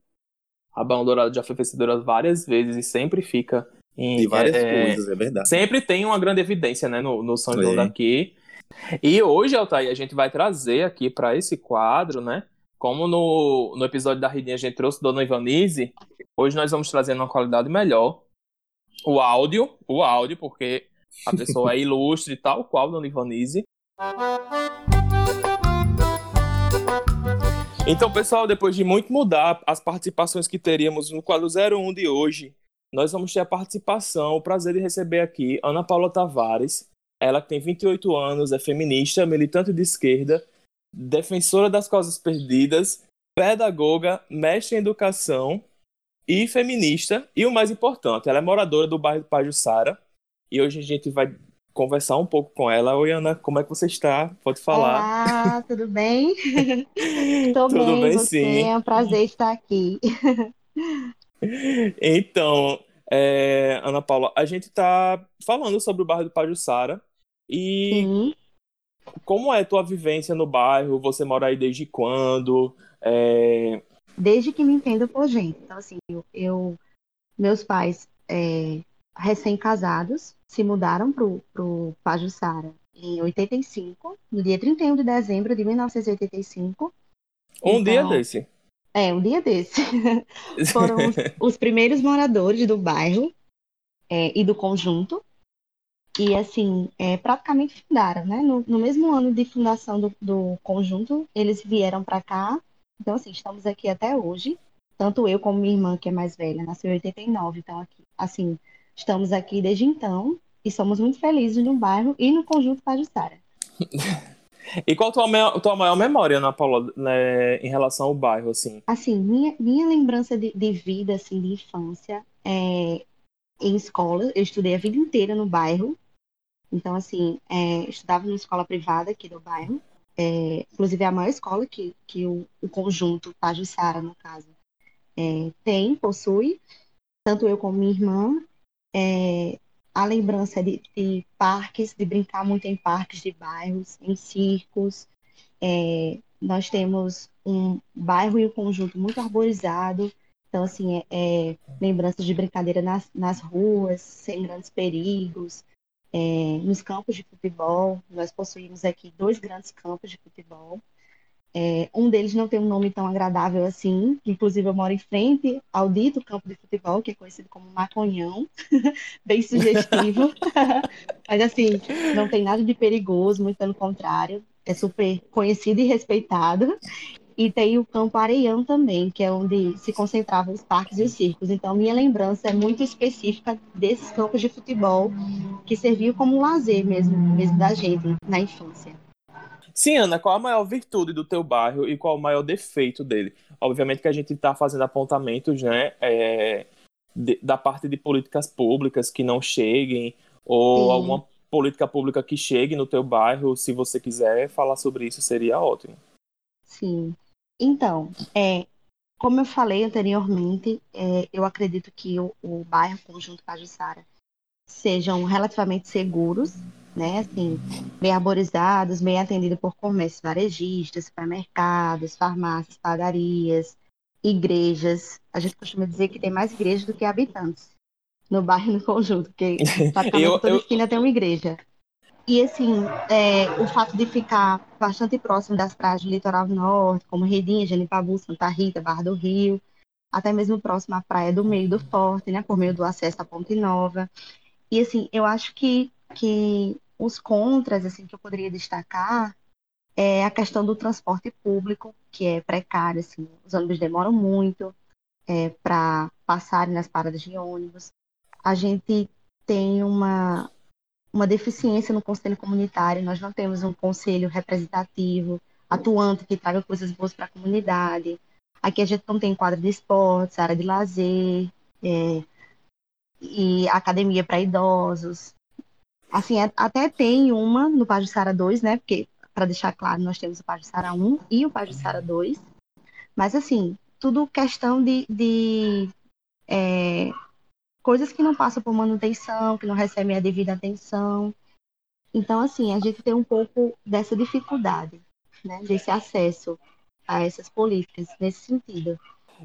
A Balão Dourado já foi vencedora várias vezes e sempre fica em. De várias é, coisas, é verdade. Sempre tem uma grande evidência, né, no, no São João É. daqui. E hoje, Altair, a gente vai trazer aqui para esse quadro, né? Como no, no episódio da Ridinha a gente trouxe Dona Ivanise, hoje nós vamos trazer uma qualidade melhor o áudio, o áudio, porque a pessoa é ilustre, tal qual Dona Ivanise. Então, pessoal, depois de muito mudar as participações que teríamos no quadro 01 de hoje, nós vamos ter a participação, o prazer de receber aqui Ana Paula Tavares. Ela tem 28 anos, é feminista, militante de esquerda, defensora das causas perdidas, pedagoga, mestre em educação e feminista. E o mais importante, ela é moradora do bairro Pajussara. E hoje a gente vai conversar um pouco com ela. Oi, Ana, como é que você está? Pode falar. Olá, tudo bem? Tudo bem, sim. É um prazer estar aqui. Então, é, Ana Paula, a gente está falando sobre o bairro do Pajussara. E Sim. como é a tua vivência no bairro? Você mora aí desde quando? É, Desde que me entendo por gente. Então, assim, eu, eu- meus pais, é, recém-casados, se mudaram pro, pro Pajussara em 85, no dia 31 de dezembro de 1985. um dia Então, desse. É, um dia desse. Foram os, os primeiros moradores do bairro é, e do conjunto. E, assim, é, praticamente fundaram, né? No, no mesmo ano de fundação do, do conjunto, eles vieram para cá. Então, assim, estamos aqui até hoje. Tanto eu como minha irmã, que é mais velha, nasceu em 89. Então, aqui, assim, estamos aqui desde então. E somos muito felizes no bairro e no conjunto Pajussara. E qual a tua maior, tua maior memória, Ana Paula, né, em relação ao bairro, assim? Assim, minha, minha lembrança de, de vida, assim, de infância, é em escola. Eu estudei a vida inteira no bairro. Então, assim, é, estudava numa escola privada aqui do bairro. É, inclusive, é a maior escola que, que o, o conjunto Pajussara, no caso, é, tem, possui. Tanto eu como minha irmã. É, a lembrança de, de parques, de brincar muito em parques de bairros, em circos. É, nós temos um bairro e um conjunto muito arborizado. Então, assim, é, é lembranças de brincadeira nas, nas ruas, sem grandes perigos. É, nos campos de futebol, nós possuímos aqui dois grandes campos de futebol. É, um deles não tem um nome tão agradável assim, inclusive eu moro em frente ao dito campo de futebol, que é conhecido como Maconhão, bem sugestivo. Mas assim, não tem nada de perigoso, muito pelo contrário, é super conhecido e respeitado. E tem o Campo Areião também, que é onde se concentravam os parques e os circos. Então, minha lembrança é muito específica desses campos de futebol, que serviam como lazer mesmo, mesmo da gente na infância. Sim, Ana, qual a maior virtude do teu bairro e qual o maior defeito dele? Obviamente que a gente está fazendo apontamentos, né, é, de- da parte de políticas públicas que não cheguem, ou Sim. alguma política pública que chegue no teu bairro, se você quiser falar sobre isso, seria ótimo. Sim. Então, é, como eu falei anteriormente, é, eu acredito que o, o bairro Conjunto Pajussara sejam relativamente seguros, né? Assim, bem arborizados, bem atendidos por comércios varejistas, supermercados, farmácias, padarias, igrejas. A gente costuma dizer que tem mais igrejas do que habitantes no bairro no conjunto, porque praticamente Eu- toda eu- esquina tem uma igreja. E assim, é, o fato de ficar bastante próximo das praias do litoral norte, como Redinha, Genipabu, Santa Rita, Barra do Rio, até mesmo próximo à praia do meio do Forte, né, por meio do acesso à Ponte Nova. E assim, eu acho que, que os contras assim que eu poderia destacar é a questão do transporte público, que é precário, assim, os ônibus demoram muito é, para passarem nas paradas de ônibus. A gente tem uma uma deficiência no conselho comunitário, nós não temos um conselho representativo, atuante, que traga coisas boas para a comunidade. Aqui a gente não tem quadra de esportes, área de lazer, é, e academia para idosos. Assim, a- até tem uma no Pajussara 2, né? Porque, para deixar claro, nós temos o Pajussara 1 e o Pajussara 2. Mas, assim, tudo questão de, de é, coisas que não passam por manutenção, que não recebem a devida atenção. Então, assim, a gente tem um pouco dessa dificuldade, né, desse acesso a essas políticas nesse sentido.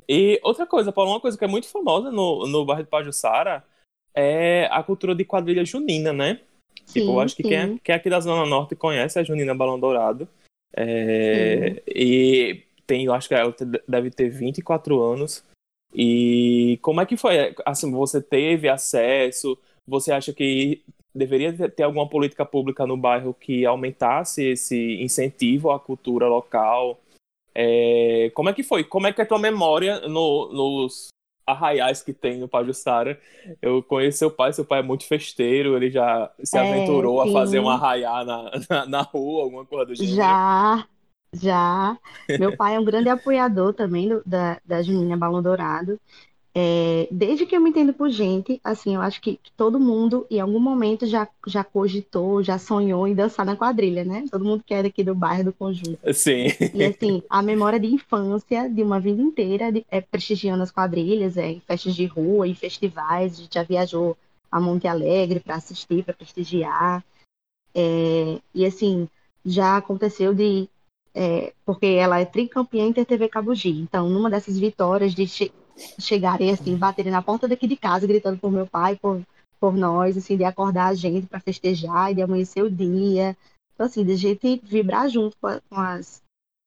E outra coisa, Paulo, uma coisa que é muito famosa no, no bairro de Pajussara é a cultura de quadrilha junina, né? Tipo, eu Sim, acho que quem é, quem é aqui da Zona Norte conhece a Junina Balão Dourado. É, e tem, eu acho que ela deve ter 24 anos. E como é que foi? Assim, você teve acesso? Você acha que deveria ter- ter alguma política pública no bairro que aumentasse esse incentivo à cultura local? É, como é que foi? Como é que é a tua memória no- nos arraiais que tem no Pajuçara? Eu conheço seu pai, seu pai é muito festeiro, ele já se É, aventurou a sim. fazer um arraiá na, na, na rua, alguma coisa do gênero. Já, já. Meu pai é um grande apoiador também do- da, da Junina Balão Dourado. É, desde que eu me entendo por gente, assim, eu acho que, que todo mundo, em algum momento, já, já cogitou, já sonhou em dançar na quadrilha, né? Todo mundo que é daqui do bairro do Conjunto. Sim. E assim, a memória de infância, de uma vida inteira, de- é prestigiando as quadrilhas, é, em festas de rua, em festivais, a gente já viajou a Monte Alegre para assistir, para prestigiar. É, e assim, já aconteceu de. é, porque ela é tricampeã Inter TV Cabugi. Então, numa dessas vitórias de chegarem assim, baterem na porta daqui de casa, gritando por meu pai, por, por nós, assim, de acordar a gente para festejar e de amanhecer o dia. Então, assim, de gente vibrar junto com as,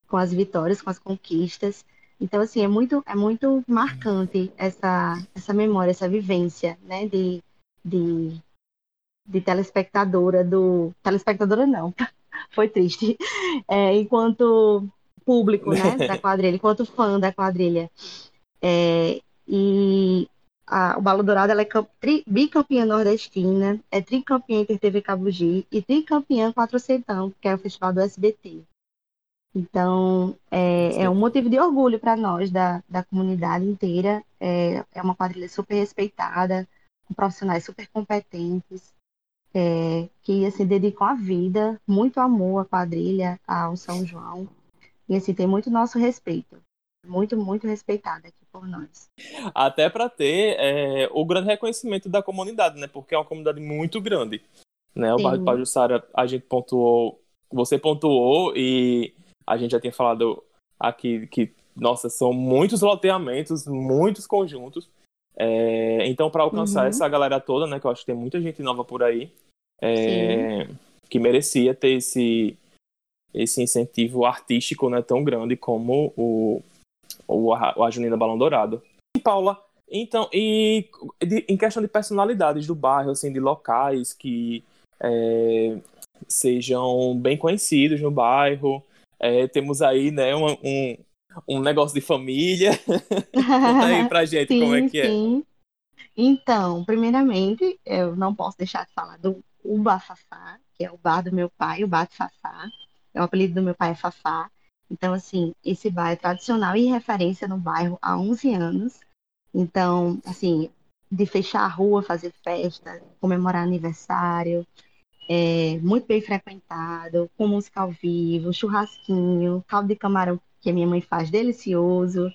com as vitórias, com as conquistas. Então, assim, é muito, é muito marcante essa, essa memória, essa vivência, né, de, de, de telespectadora do... Telespectadora não, foi triste. É, enquanto público, né, da quadrilha, enquanto fã da quadrilha. É, e a, o Balo Dourado ela é tri- bicampeã nordestina, é tricampeã Inter TV Cabugi e tricampeã Quatrocentão, que é o festival do SBT. Então, é, é um motivo de orgulho para nós, da, da comunidade inteira. É, é uma quadrilha super respeitada, com profissionais super competentes, é, que assim, dedicam a vida, muito amor à quadrilha, ao São João. E assim, tem muito nosso respeito. Muito, muito respeitada aqui por nós. Até para ter é, o grande reconhecimento da comunidade, né? Porque é uma comunidade muito grande. Né? O bairro de Pajuçara, a gente pontuou, você pontuou e a gente já tinha falado aqui que, nossa, são muitos loteamentos, muitos conjuntos. É, então, para alcançar Uhum. essa galera toda, né? Que eu acho que tem muita gente nova por aí, é, que merecia ter esse, esse incentivo artístico né, tão grande como o, o, a, Junina Balão Dourado. E, Paula, então, e de- em questão de personalidades do bairro, assim, de locais que é, sejam bem conhecidos no bairro, é, temos aí, né, um, um, um negócio de família. Conta aí pra gente Sim, como é que é. sim. Então, primeiramente, eu não posso deixar de falar do Uba Fafá, que é o bar do meu pai, o bar de Fafá. É o apelido do meu pai é Fafá. Então, assim, esse bar é tradicional e referência no bairro há 11 anos. Então, assim, de fechar a rua, fazer festa, comemorar aniversário, é muito bem frequentado, com música ao vivo, churrasquinho, caldo de camarão que a minha mãe faz delicioso.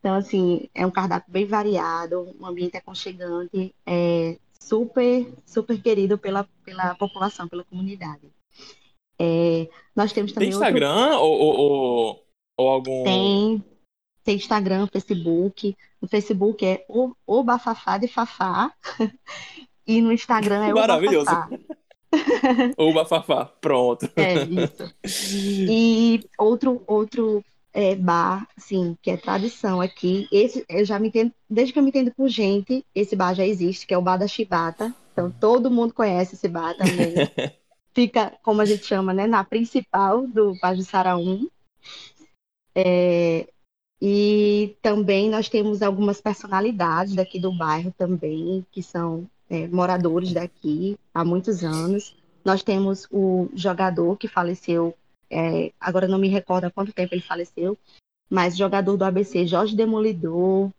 Então, assim, é um cardápio bem variado, um ambiente aconchegante, é super, super querido pela, pela população, pela comunidade. É, nós temos Tem também outro- Instagram ou, ou, ou, ou algum. tem, tem Instagram, Facebook. No Facebook é o, o Bafafá de Fafá. E no Instagram é o Maravilhoso. Bafafá. Ou Bafafá. Pronto. É isso. E outro, outro é, bar, assim, que é tradição aqui. Esse eu já me entendo, desde que eu me entendo por gente, esse bar já existe, que é o Bar da Chibata. Então todo mundo conhece esse bar também. Fica, como a gente chama, né, na principal do Pajuçara 1. É, e também nós temos algumas personalidades daqui do bairro também, que são é, moradores daqui há muitos anos. Nós temos o jogador que faleceu, é, agora não me recordo há quanto tempo ele faleceu, mas jogador do ABC, Jorge Demolidor,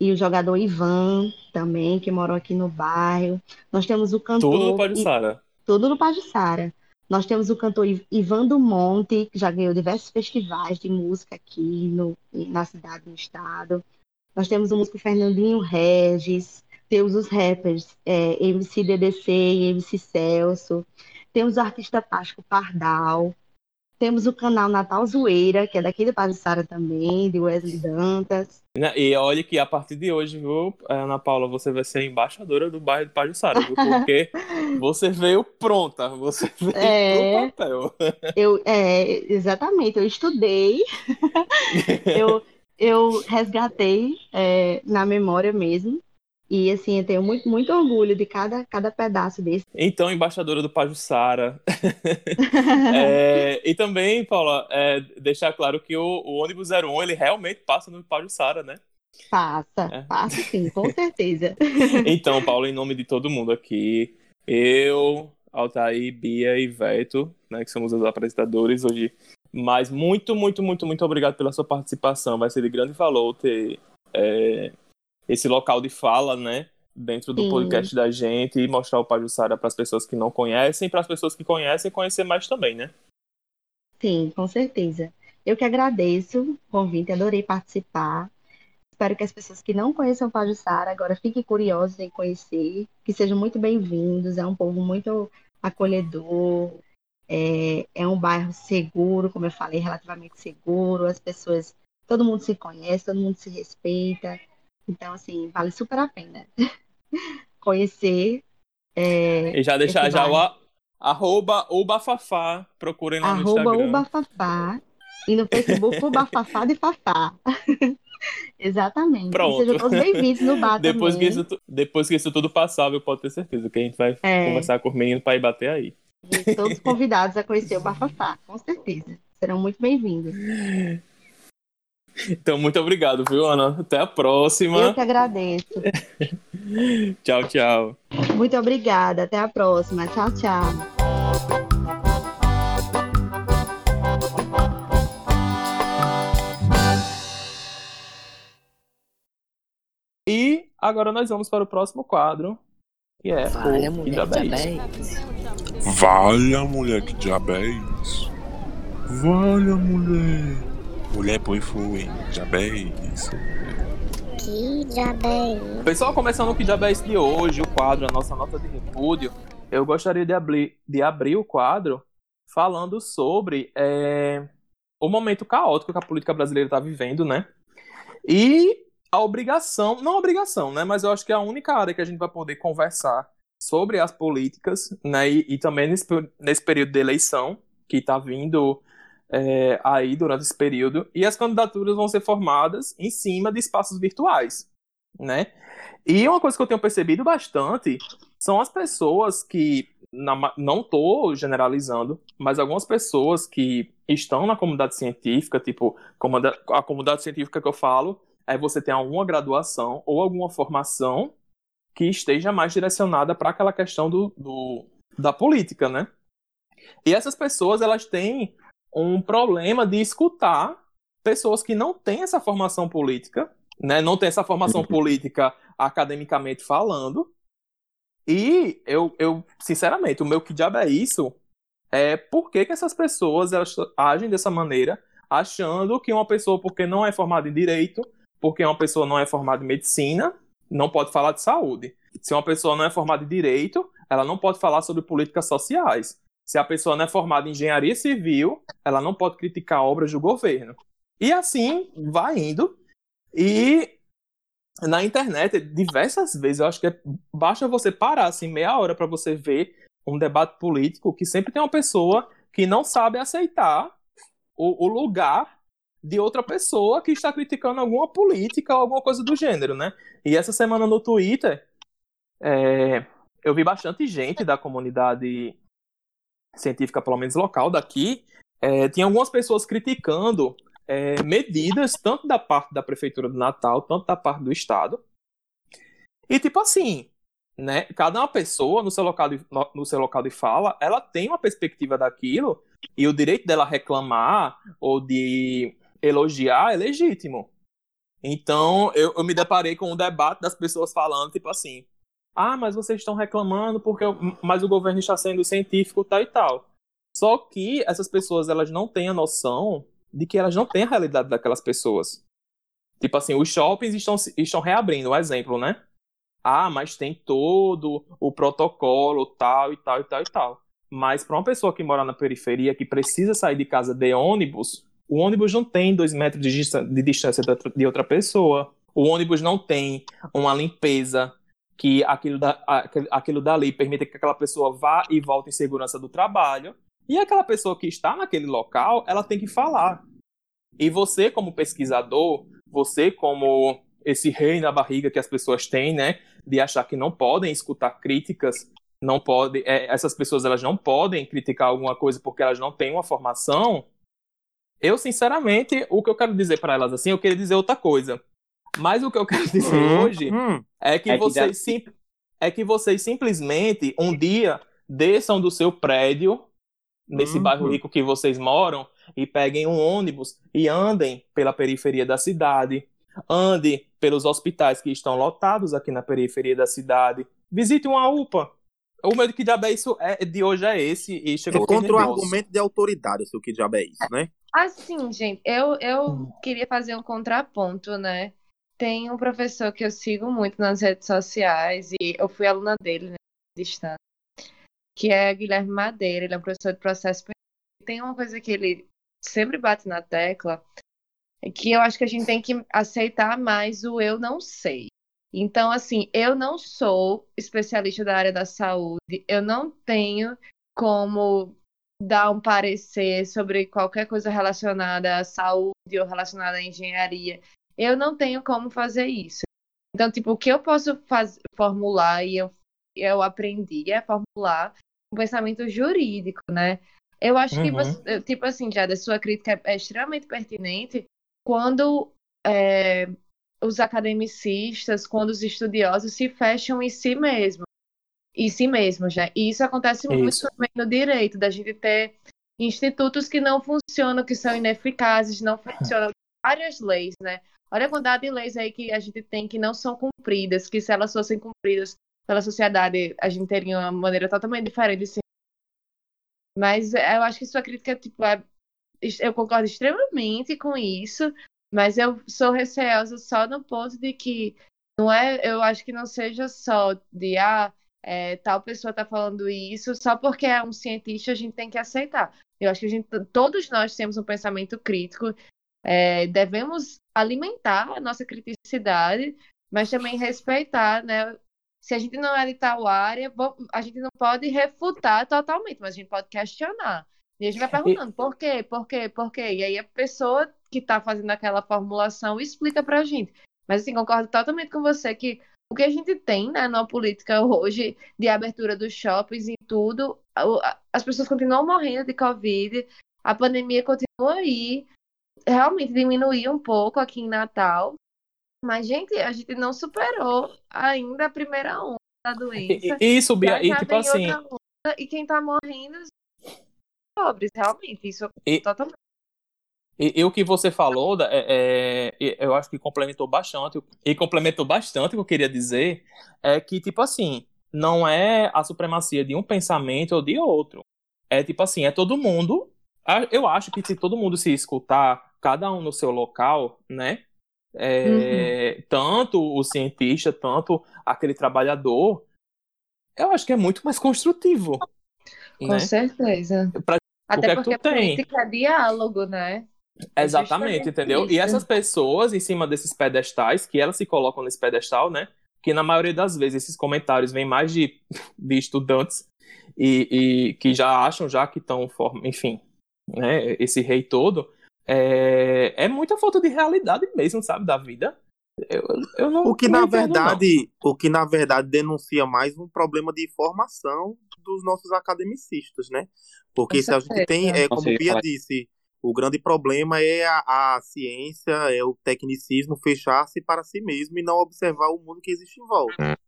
e o jogador Ivan também, que morou aqui no bairro. Nós temos o cantor. Tudo no Pajuçara. Tudo no Pajuçara. Nós temos o cantor Iv- Ivan do Monte, que já ganhou diversos festivais de música aqui no, na cidade, no estado. Nós temos o músico Fernandinho Regis, temos os rappers é, MC DDC e MC Celso, temos o artista plástico Pardal, temos o canal Natal Zoeira, que é daqui do Pajussara também, de Wesley Dantas. Né, E olha que a partir de hoje, viu, Ana Paula, você vai ser embaixadora do bairro de Pajussara, viu? Porque você veio pronta, você veio É. papel. Eu, é, exatamente, eu estudei, eu, eu resgatei é, na memória mesmo. E assim, eu tenho muito, muito orgulho de cada, cada pedaço desse. Então, embaixadora do Pajussara. É, e também, Paula, é, deixar claro que o, o ônibus 01, ele realmente passa no Pajussara, né? Passa, É. passa sim, com certeza. Então, Paulo, em nome de todo mundo aqui, eu, Altair, Bia e Veto, né, que somos os apresentadores hoje, mas muito, muito, muito, muito obrigado pela sua participação. Vai ser de grande valor ter é, esse local de fala, né, dentro do Sim. podcast da gente e mostrar o Pajussara para as pessoas que não conhecem, para as pessoas que conhecem conhecer mais também, né? Sim, com certeza. Eu que agradeço o convite, adorei participar. Espero que as pessoas que não conheçam Pajussara agora fiquem curiosas em conhecer, que sejam muito bem-vindos. É um povo muito acolhedor, é, é um bairro seguro, como eu falei, relativamente seguro. As pessoas, todo mundo se conhece, todo mundo se respeita. Então, assim, vale super a pena conhecer. é, E já deixar já o a- arroba o Bafafá, procurem lá no Arroba Instagram. o Bafafá. E no Facebook, o Bafafá de Fafá. Exatamente. Pronto. Sejam todos bem-vindos no bar Depois que, isso, depois que isso tudo passar, eu pode ter certeza que a gente vai É. conversar com os meninos para ir bater aí. E Todos convidados a conhecer o Bafafá, com certeza. Serão muito bem-vindos. Então, muito obrigado, viu, Ana? Até a Eu próxima. que agradeço. Tchau, tchau. Muito obrigada. Até a próxima. Tchau, tchau. E agora nós vamos para o próximo quadro, que é Olha, o mulher, Diabetes. diabetes. Valha, mulher, que diabo é isso? Valha, mulher. Mulher, põe foi. Diabo é isso. Que diabo é? Pessoal, começando o que já é de hoje, o quadro, a nossa nota de repúdio, eu gostaria de abrir, de abrir o quadro falando sobre é, o momento caótico que a política brasileira está vivendo, né? E a obrigação, não a obrigação, né? Mas eu acho que é a única área que a gente vai poder conversar sobre as políticas, né? E, e também nesse, nesse período de eleição que está vindo é, aí durante esse período. E as candidaturas vão ser formadas em cima de espaços virtuais, né? E uma coisa que eu tenho percebido bastante são as pessoas que, na não estou generalizando, mas algumas pessoas que estão na comunidade científica, tipo, a comunidade científica que eu falo, é você ter alguma graduação ou alguma formação que esteja mais direcionada para aquela questão do, do- da política, né? E essas pessoas, elas têm um problema de escutar pessoas que não têm essa formação política, né? Não têm essa formação política academicamente falando. E eu, eu, sinceramente, o meu que diabo é isso? É por que, que essas pessoas elas agem dessa maneira, achando que uma pessoa, porque não é formada em direito, porque uma pessoa não é formada em medicina, não pode falar de saúde. Se uma pessoa não é formada em direito, ela não pode falar sobre políticas sociais. Se a pessoa não é formada em engenharia civil, ela não pode criticar obras do governo. E assim vai indo. E na internet, diversas vezes, eu acho que é- basta você parar assim meia hora para você ver um debate político que sempre tem uma pessoa que não sabe aceitar o, o lugar de outra pessoa que está criticando alguma política ou alguma coisa do gênero, né? E essa semana no Twitter, é, eu vi bastante gente da comunidade científica, pelo menos local daqui, é, tinha algumas pessoas criticando é, medidas, tanto da parte da Prefeitura do Natal, tanto da parte do Estado. E tipo assim, né? Cada uma pessoa no seu local de, no, seu local de fala, ela tem uma perspectiva daquilo e o direito dela reclamar ou de elogiar é legítimo. Então, eu, eu me deparei com um debate das pessoas falando, tipo assim, ah, mas vocês estão reclamando porque mas o governo está sendo científico, tal e tal. Só que essas pessoas, elas não têm a noção de que elas não têm a realidade daquelas pessoas. Tipo assim, os shoppings estão, estão reabrindo, um exemplo, né? Ah, mas tem todo o protocolo, tal e tal e tal e tal. Mas para uma pessoa que mora na periferia, que precisa sair de casa de ônibus, o ônibus não tem dois metros de, distância de outra pessoa. O ônibus não tem uma limpeza que aquilo, da, aquilo dali permita que aquela pessoa vá e volte em segurança do trabalho. E aquela pessoa que está naquele local, ela tem que falar. E você, como pesquisador, você, como esse rei na barriga que as pessoas têm, né, de achar que não podem escutar críticas, não pode, é, essas pessoas elas não podem criticar alguma coisa porque elas não têm uma formação. Eu, sinceramente, o que eu quero dizer para elas assim, eu queria dizer outra coisa. Mas o que eu quero dizer Hum, hoje hum. é que, É que vocês já- sim- é que vocês simplesmente um dia desçam do seu prédio nesse Uhum. bairro rico que vocês moram e peguem um ônibus e andem pela periferia da cidade, andem pelos hospitais que estão lotados aqui na periferia da cidade, visite uma UPA. O meu que diabo é isso é, de hoje é esse e chegou É contra o argumento de autoridade, o que diabo é isso, né? Assim, gente, eu, eu Hum. queria fazer um contraponto, né? Tem um professor que eu sigo muito nas redes sociais e eu fui aluna dele, né, distância, que é Guilherme Madeira, ele é um professor de processo. Tem uma coisa que ele sempre bate na tecla, é que eu acho que a gente tem que aceitar mais o eu não sei. Então, assim, eu não sou especialista da área da saúde, eu não tenho como dar um parecer sobre qualquer coisa relacionada à saúde ou relacionada à engenharia. Eu não tenho como fazer isso. Então, tipo, o que eu posso faz... formular e eu, eu aprendi é formular um pensamento jurídico, né? Eu acho que, Uhum. você, tipo assim, já a sua crítica é, é extremamente pertinente quando é, os academicistas, quando os estudiosos se fecham em si mesmos. Em si mesmos, já. E isso acontece muito Isso. também no direito, da gente ter institutos que não funcionam, que são ineficazes, não funcionam. Várias leis, né? Olha a quantidade de leis aí que a gente tem que não são cumpridas, que se elas fossem cumpridas pela sociedade, a gente teria uma maneira totalmente diferente de se mas é, eu acho que sua crítica, tipo, é- eu concordo extremamente com isso, mas eu sou receosa só no ponto de que não é, eu acho que não seja só de ah, é, tal pessoa tá falando isso, só porque é um cientista a gente tem que aceitar. Eu acho que a gente, todos nós temos um pensamento crítico, é, devemos alimentar a nossa criticidade, mas também respeitar, né? Se a gente não é de tal área, a gente não pode refutar totalmente, mas a gente pode questionar. E a gente vai perguntando por quê, por quê, por quê. E aí a pessoa que está fazendo aquela formulação explica pra gente. Mas assim, concordo totalmente com você que o que a gente tem né, na política hoje de abertura dos shoppings e tudo, a- as pessoas continuam morrendo de Covid, a pandemia continua aí, realmente diminuiu um pouco aqui em Natal. Mas, gente, a gente não superou ainda a primeira onda da doença. E, e Bia, Já e tipo assim, onda, e quem tá morrendo são pobres, realmente. Isso E- totalmente. E, e o que você falou, da- é, é, eu acho que complementou bastante. E complementou bastante o que eu queria dizer é que, tipo assim, não é a supremacia de um pensamento ou de outro. É tipo assim, é todo mundo. A- Eu acho que se todo mundo se escutar, cada um no seu local, né? É, Tanto o cientista, tanto aquele trabalhador, eu acho que é muito mais construtivo. Com né? certeza. Pra- Até é que porque tu tem? política é diálogo, né? É Exatamente, entendeu? E isso. essas pessoas em cima desses pedestais, que elas se colocam nesse pedestal, né? Que na maioria das vezes esses comentários vêm mais de, de estudantes e, e que já acham já que estão, enfim, né? Esse rei todo. É, é muita falta de realidade mesmo, sabe, da vida. Eu, eu não, O que não na entendo, não. verdade, o que na verdade denuncia mais um problema de formação dos nossos academicistas, né? Porque Com se a gente tem, certeza. é como Bia disse, o grande problema é a, a ciência, é o tecnicismo fechar-se para si mesmo e não observar o mundo que existe em volta.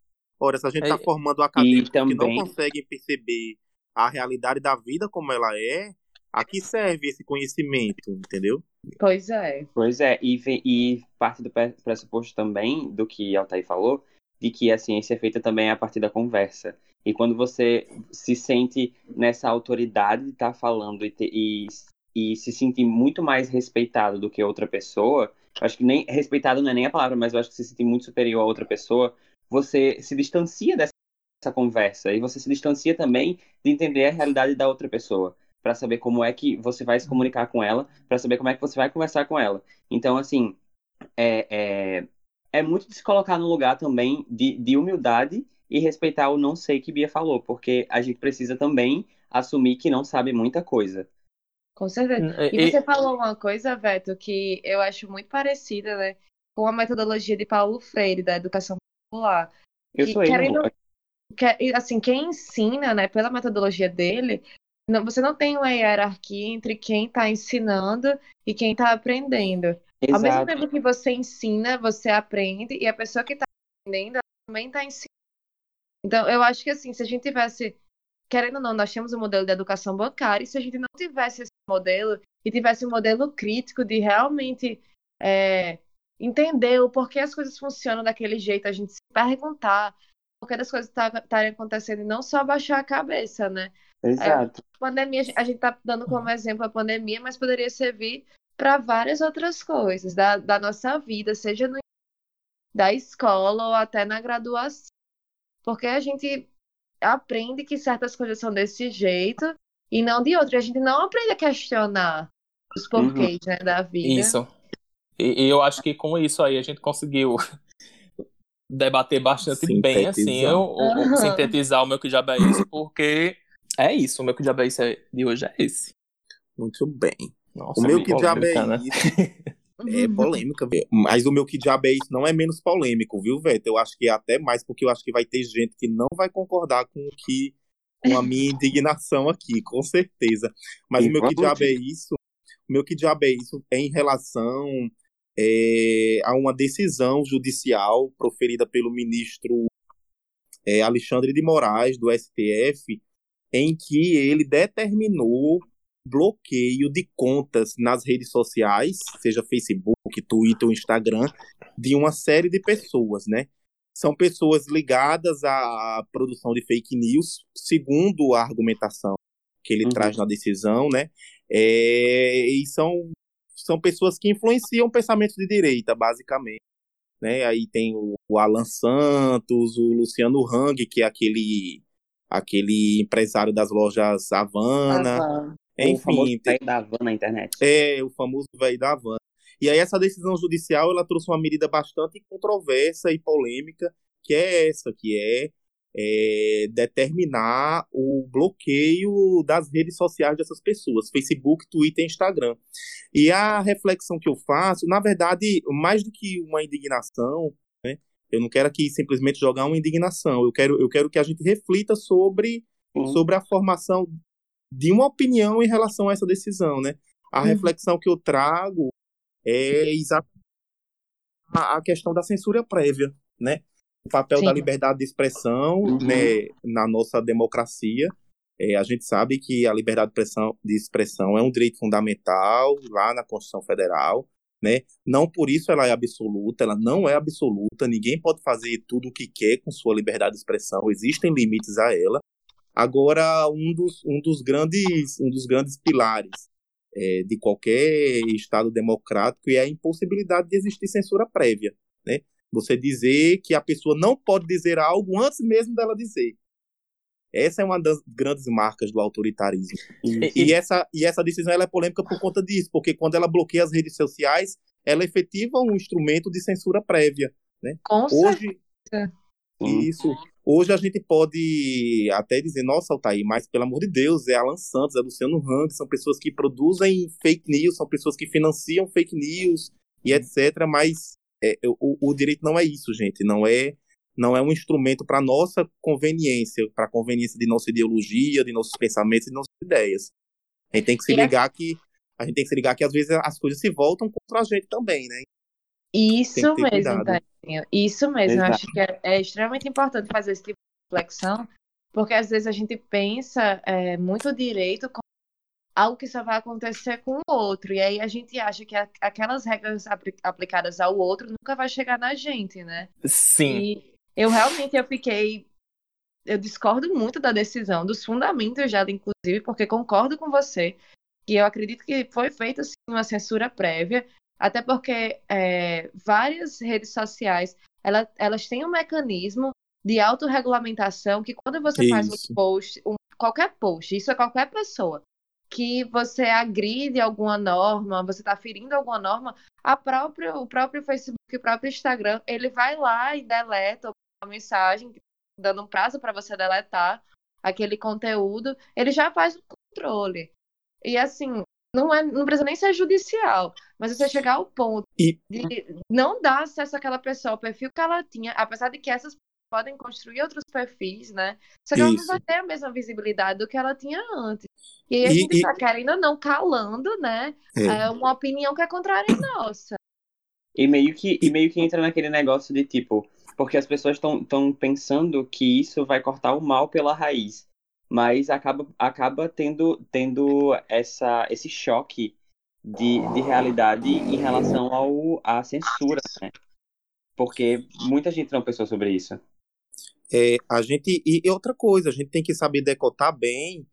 Ora, se a gente está É, formando acadêmicos que não também- conseguem perceber a realidade da vida como ela é, a que serve esse conhecimento, entendeu? Pois é. Pois é, e, vem- e parte do pre- pressuposto também do que Altair falou, de que a ciência é feita também a partir da conversa. E quando você se sente nessa autoridade de estar falando e, te- e, e se sente muito mais respeitado do que outra pessoa, eu acho que nem respeitado não é nem a palavra, mas eu acho que se sente muito superior a outra pessoa, você se distancia dessa essa conversa e você se distancia também de entender a realidade da outra pessoa, para saber como é que você vai se comunicar com ela, para saber como é que você vai conversar com ela. Então, assim, é, é, é muito de se colocar no lugar também de, de humildade e respeitar o não sei que Bia falou, porque a gente precisa também assumir que não sabe muita coisa. Com certeza. E, E- você falou uma coisa, Veto, que eu acho muito parecida, né, com a metodologia de Paulo Freire, da educação popular. Eu Que, sou ele, querendo-. Que, e, assim, quem ensina, né, pela metodologia dele, não- você não tem uma hierarquia entre quem está ensinando e quem está aprendendo. Ao mesmo Exato. tempo que você ensina, você aprende, e a pessoa que está aprendendo também está ensinando. Então, eu acho que assim, se a gente tivesse, querendo ou não, nós temos o modelo de educação bancária, e se a gente não tivesse esse modelo e tivesse um modelo crítico de realmente é, entender o porquê as coisas funcionam daquele jeito, a gente se perguntar por que as coisas estarem acontecendo e não só baixar a cabeça, né? Exato. pandemia, a gente está dando como exemplo a pandemia, mas poderia servir para várias outras coisas da, da nossa vida, seja no, da escola ou até na graduação. Porque a gente aprende que certas coisas são desse jeito e não de outro. E a gente não aprende a questionar os porquês né, da vida. Isso. E, e eu acho que com isso aí a gente conseguiu debater bastante bem, assim, Sintetizar. eu, Aham. sintetizar o meu que diabo é isso, porque é isso, o meu que diabo é isso de hoje é esse. Muito bem. Nossa, o meu é que diabo é polêmica, né? isso? É polêmica, velho. Mas o meu que diabo é isso não é menos polêmico, viu, Veto? Eu acho que é até mais, porque eu acho que vai ter gente que não vai concordar com o que com a minha indignação aqui, com certeza. Mas E o meu que diabo é isso? O meu que diabo é isso é em relação é, a uma decisão judicial proferida pelo ministro é, Alexandre de Moraes, do STF, em que ele determinou bloqueio de contas nas redes sociais, seja Facebook, Twitter ou Instagram, de uma série de pessoas, né? São pessoas ligadas à produção de fake news, segundo a argumentação que ele Uhum. traz na decisão, né? É, e são, são pessoas que influenciam pensamentos de direita, basicamente. Né? Aí tem o, o Alan Santos, o Luciano Hang, que é aquele, aquele empresário das lojas Havana. Ah, o famoso Enfim, tem- velho da van na internet. é, o famoso velho da Havana. E aí essa decisão judicial, ela trouxe uma medida bastante controversa e polêmica, que é essa, que é, é, determinar o bloqueio das redes sociais dessas pessoas, Facebook, Twitter e Instagram. E a reflexão que eu faço, na verdade, mais do que uma indignação, né, eu não quero aqui simplesmente jogar uma indignação, eu quero, eu quero que a gente reflita sobre Uhum. sobre a formação de uma opinião em relação a essa decisão, né? A Uhum. reflexão que eu trago é exatamente a a questão da censura prévia, né? O papel Sim. da liberdade de expressão, Uhum. né, na nossa democracia. É, a gente sabe que a liberdade de expressão, de expressão é um direito fundamental lá na Constituição Federal, né? Não por isso ela é absoluta, ela não é absoluta, ninguém pode fazer tudo o que quer com sua liberdade de expressão, existem limites a ela. Agora, um dos, um dos, grandes, um dos grandes pilares é, de qualquer Estado democrático é a impossibilidade de existir censura prévia. Né? Você dizer que a pessoa não pode dizer algo antes mesmo dela dizer. Essa é uma das grandes marcas do autoritarismo. E- E essa, e essa decisão ela é polêmica por conta disso, porque quando ela bloqueia as redes sociais, ela efetiva um instrumento de censura prévia. Com Hoje, Sim. isso. Hoje a gente pode até dizer, nossa, Altair, mas pelo amor de Deus, é Alan Santos, é Luciano Hang, são pessoas que produzem fake news, são pessoas que financiam fake news e etc. Mas é, o, o direito não é isso, gente. Não é, não é um instrumento para nossa conveniência, para conveniência de nossa ideologia, de nossos pensamentos e de nossas ideias. A gente tem que se E a- ligar que a gente tem que se ligar que às vezes as coisas se voltam contra a gente também, né? Isso mesmo. Tainho. Isso mesmo. Eu acho que é, é extremamente importante fazer esse tipo de reflexão, porque às vezes a gente pensa é, muito direito como algo que só vai acontecer com o outro, e aí a gente acha que a- aquelas regras apli- aplicadas ao outro nunca vai chegar na gente, né? Sim. E eu realmente eu fiquei. Eu discordo muito da decisão, dos fundamentos já, inclusive, porque concordo com você que eu acredito que foi feita sim, uma censura prévia, até porque é, várias redes sociais ela- elas têm um mecanismo de autorregulamentação, que quando você faz Isso. um post, um- qualquer post, isso é qualquer pessoa, que você agride alguma norma, você está ferindo alguma norma, a própria, o próprio Facebook, o próprio Instagram, ele vai lá e deleta mensagem, dando um prazo para você deletar aquele conteúdo, ele já faz o controle. E assim, não, é, não precisa nem ser judicial, mas você chegar ao ponto E- de não dar acesso àquela pessoa ao perfil que ela tinha, apesar de que essas podem construir outros perfis, né? Só que ela não vai ter a mesma visibilidade do que ela tinha antes. E aí a E- gente e- tá querendo ou não calando, né? É. É uma opinião que é contrária à nossa. E meio que, e meio que entra naquele negócio de tipo, porque as pessoas estão pensando que isso vai cortar o mal pela raiz, mas acaba, acaba tendo, tendo essa, esse choque de, de realidade em relação ao, à censura, né? Porque muita gente não pensou sobre isso. É, a gente e outra coisa, a gente tem que saber decotar bem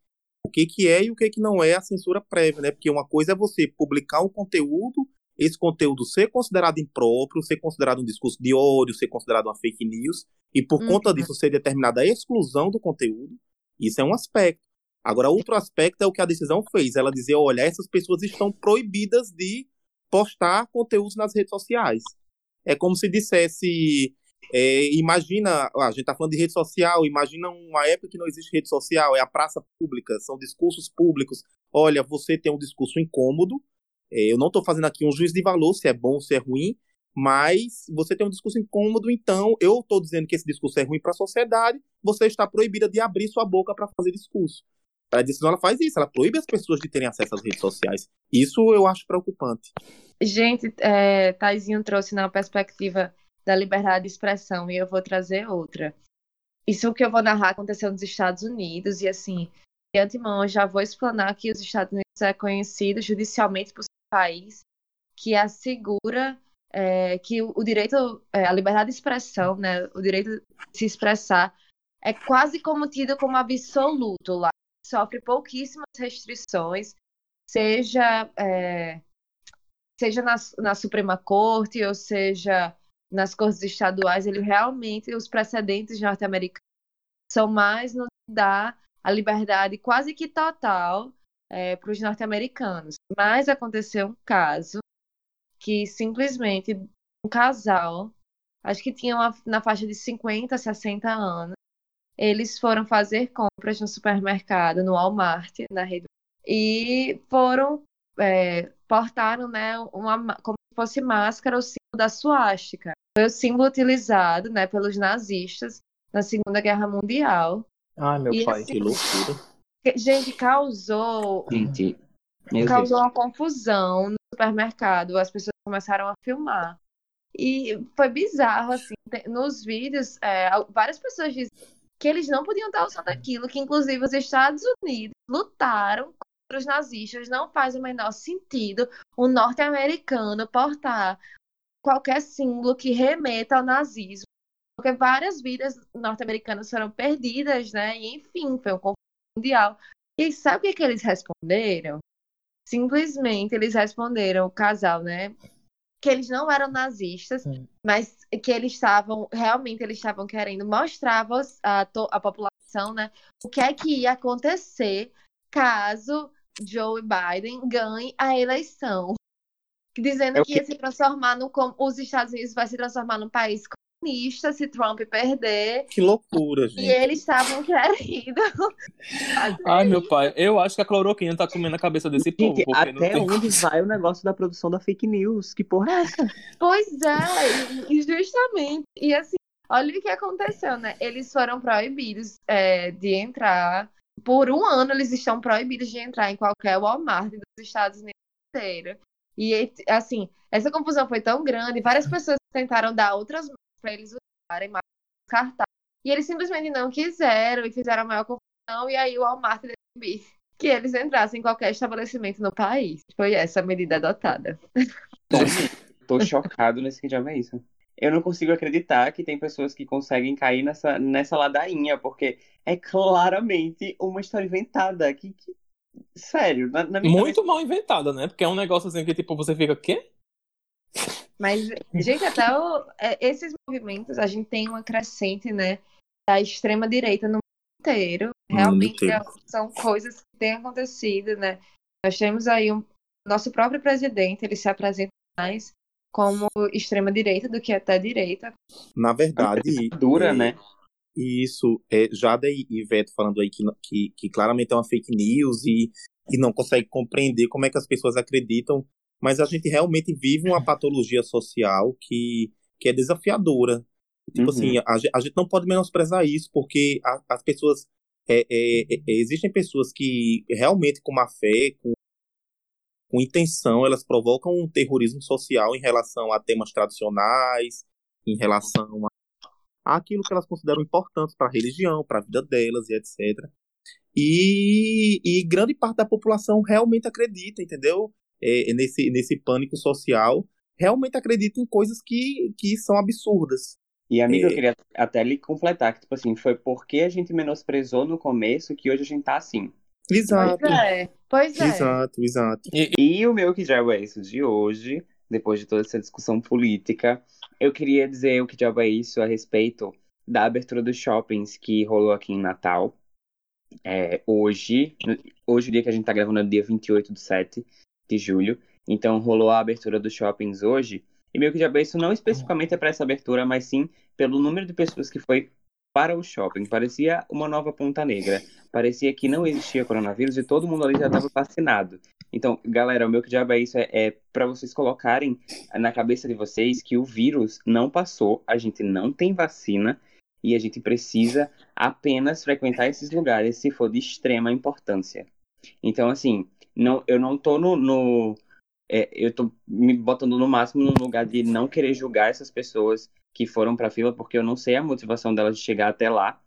o que que é e o que que não é a censura prévia, né? Porque uma coisa é você publicar um conteúdo, esse conteúdo ser considerado impróprio, ser considerado um discurso de ódio, ser considerado uma fake news e por conta Uhum. disso ser determinada a exclusão do conteúdo. Isso é um aspecto. Agora, outro aspecto é o que a decisão fez. Ela dizer, olha, essas pessoas estão proibidas de postar conteúdos nas redes sociais. É como se dissesse, é, imagina, a gente está falando de rede social, imagina uma época que não existe rede social, é a praça pública, são discursos públicos. Olha, você tem um discurso incômodo, eu não estou fazendo aqui um juízo de valor, se é bom ou se é ruim, mas você tem um discurso incômodo, então eu estou dizendo que esse discurso é ruim para a sociedade, você está proibida de abrir sua boca para fazer discurso. A decisão ela faz isso, ela proíbe as pessoas de terem acesso às redes sociais. Isso eu acho preocupante. Gente, é, Taizinho trouxe na perspectiva da liberdade de expressão e eu vou trazer outra. Isso que eu vou narrar aconteceu nos Estados Unidos e assim, de antemão eu já vou explanar que os Estados Unidos é conhecido judicialmente por país que assegura é, que o, direito, é, a liberdade de expressão, né, o direito de se expressar é quase como tido como absoluto lá. Sofre pouquíssimas restrições, seja é, seja na, na Suprema Corte ou seja nas cortes estaduais, ele realmente, os precedentes norte-americanos são mais no dá a liberdade quase que total é, para os norte-americanos. Mas aconteceu um caso que simplesmente um casal, acho que tinha uma, na faixa de 50, 60 anos, eles foram fazer compras no supermercado, no Walmart, na rede, e foram é, portaram né, uma, como se fosse máscara o símbolo da suástica. Foi o símbolo utilizado né, pelos nazistas na Segunda Guerra Mundial. Ai, meu E pai. assim, Que loucura. Gente, causou, Gente, causou Deus. uma confusão no supermercado. As pessoas começaram a filmar. E foi bizarro, assim, nos vídeos, é, várias pessoas dizem que eles não podiam estar usando aquilo, que inclusive os Estados Unidos lutaram contra os nazistas. Não faz o menor sentido um norte-americano portar qualquer símbolo que remeta ao nazismo. Porque várias vidas norte-americanas foram perdidas, né? E enfim, foi um mundial. E sabe o que, que eles responderam? Simplesmente eles responderam, o casal, né? Que eles não eram nazistas, Hum. mas que eles estavam, realmente eles estavam querendo mostrar a, a população, né? O que é que ia acontecer caso Joe Biden ganhe a eleição. Dizendo É o que ia se transformar no. Os Estados Unidos vai se transformar num país comunista se Trump perder. Que loucura, E gente. eles estavam querendo Ai, meu pai. Eu acho que a cloroquina tá comendo a cabeça desse povo. Gente, até tem... onde vai o negócio da produção da fake news? Que porra é essa? Pois é, e justamente. E assim, olha o que aconteceu, né? Eles foram proibidos é, de entrar. Por um ano, eles estão proibidos de entrar em qualquer Walmart dos Estados Unidos inteiro. E, assim, essa confusão foi tão grande, várias pessoas tentaram dar outras mãos para eles usarem mais cartaz. E eles simplesmente não quiseram e fizeram a maior confusão. E aí o Walmart decidiu que eles entrassem em qualquer estabelecimento no país. Foi essa a medida adotada. Tô chocado nesse que já é isso. Eu não consigo acreditar que tem pessoas que conseguem cair nessa, nessa ladainha, porque é claramente uma história inventada. Que, que- Sério, na, na minha Muito mal inventada, né? Porque é um negócio assim que, tipo, você fica, quê? Mas, gente, até o- é, esses movimentos, a gente tem uma crescente, né, da extrema direita no mundo inteiro. Realmente mundo inteiro. são coisas que têm acontecido, né? Nós temos aí um nosso próprio presidente, ele se apresenta mais como extrema direita do que até direita. Na verdade, Dura, é, né? Isso, é, Jada e e Veto falando aí que, que, que claramente é uma fake news e, e não consegue compreender como é que as pessoas acreditam, mas a gente realmente vive uma patologia social que, que é desafiadora. Tipo Uhum. assim, a, a gente não pode menosprezar isso, porque a- as pessoas. é, é, é, existem pessoas que realmente, com má fé, com, com intenção, elas provocam um terrorismo social em relação a temas tradicionais, em relação a aquilo que elas consideram importantes para a religião, para a vida delas e etc. E, e grande parte da população realmente acredita, entendeu? É, nesse, nesse pânico social, realmente acredita em coisas que, que são absurdas. E, amigo, eu É. queria até lhe completar que, tipo assim, foi porque a gente menosprezou no começo que hoje a gente tá assim. Exato, Pois é, pois é. exato, exato. E o meu que diabo é isso de hoje, depois de toda essa discussão política, eu queria dizer o que diabo é isso a respeito da abertura dos shoppings que rolou aqui em Natal. É, hoje, hoje o dia que a gente tá gravando é dia 28 de 7 de julho, então rolou a abertura dos shoppings hoje. E meu que isso não especificamente é para essa abertura, mas sim pelo número de pessoas que foi para o shopping. Parecia uma nova Ponta Negra. Parecia que não existia coronavírus e todo mundo ali já estava vacinado. Então, galera, o meu que diabo é isso é, é para vocês colocarem na cabeça de vocês que o vírus não passou, a gente não tem vacina e a gente precisa apenas frequentar esses lugares se for de extrema importância. Então, assim, não, eu não tô no, no- é, eu tô me botando no máximo num lugar de não querer julgar essas pessoas que foram para fila, porque eu não sei a motivação delas de chegar até lá,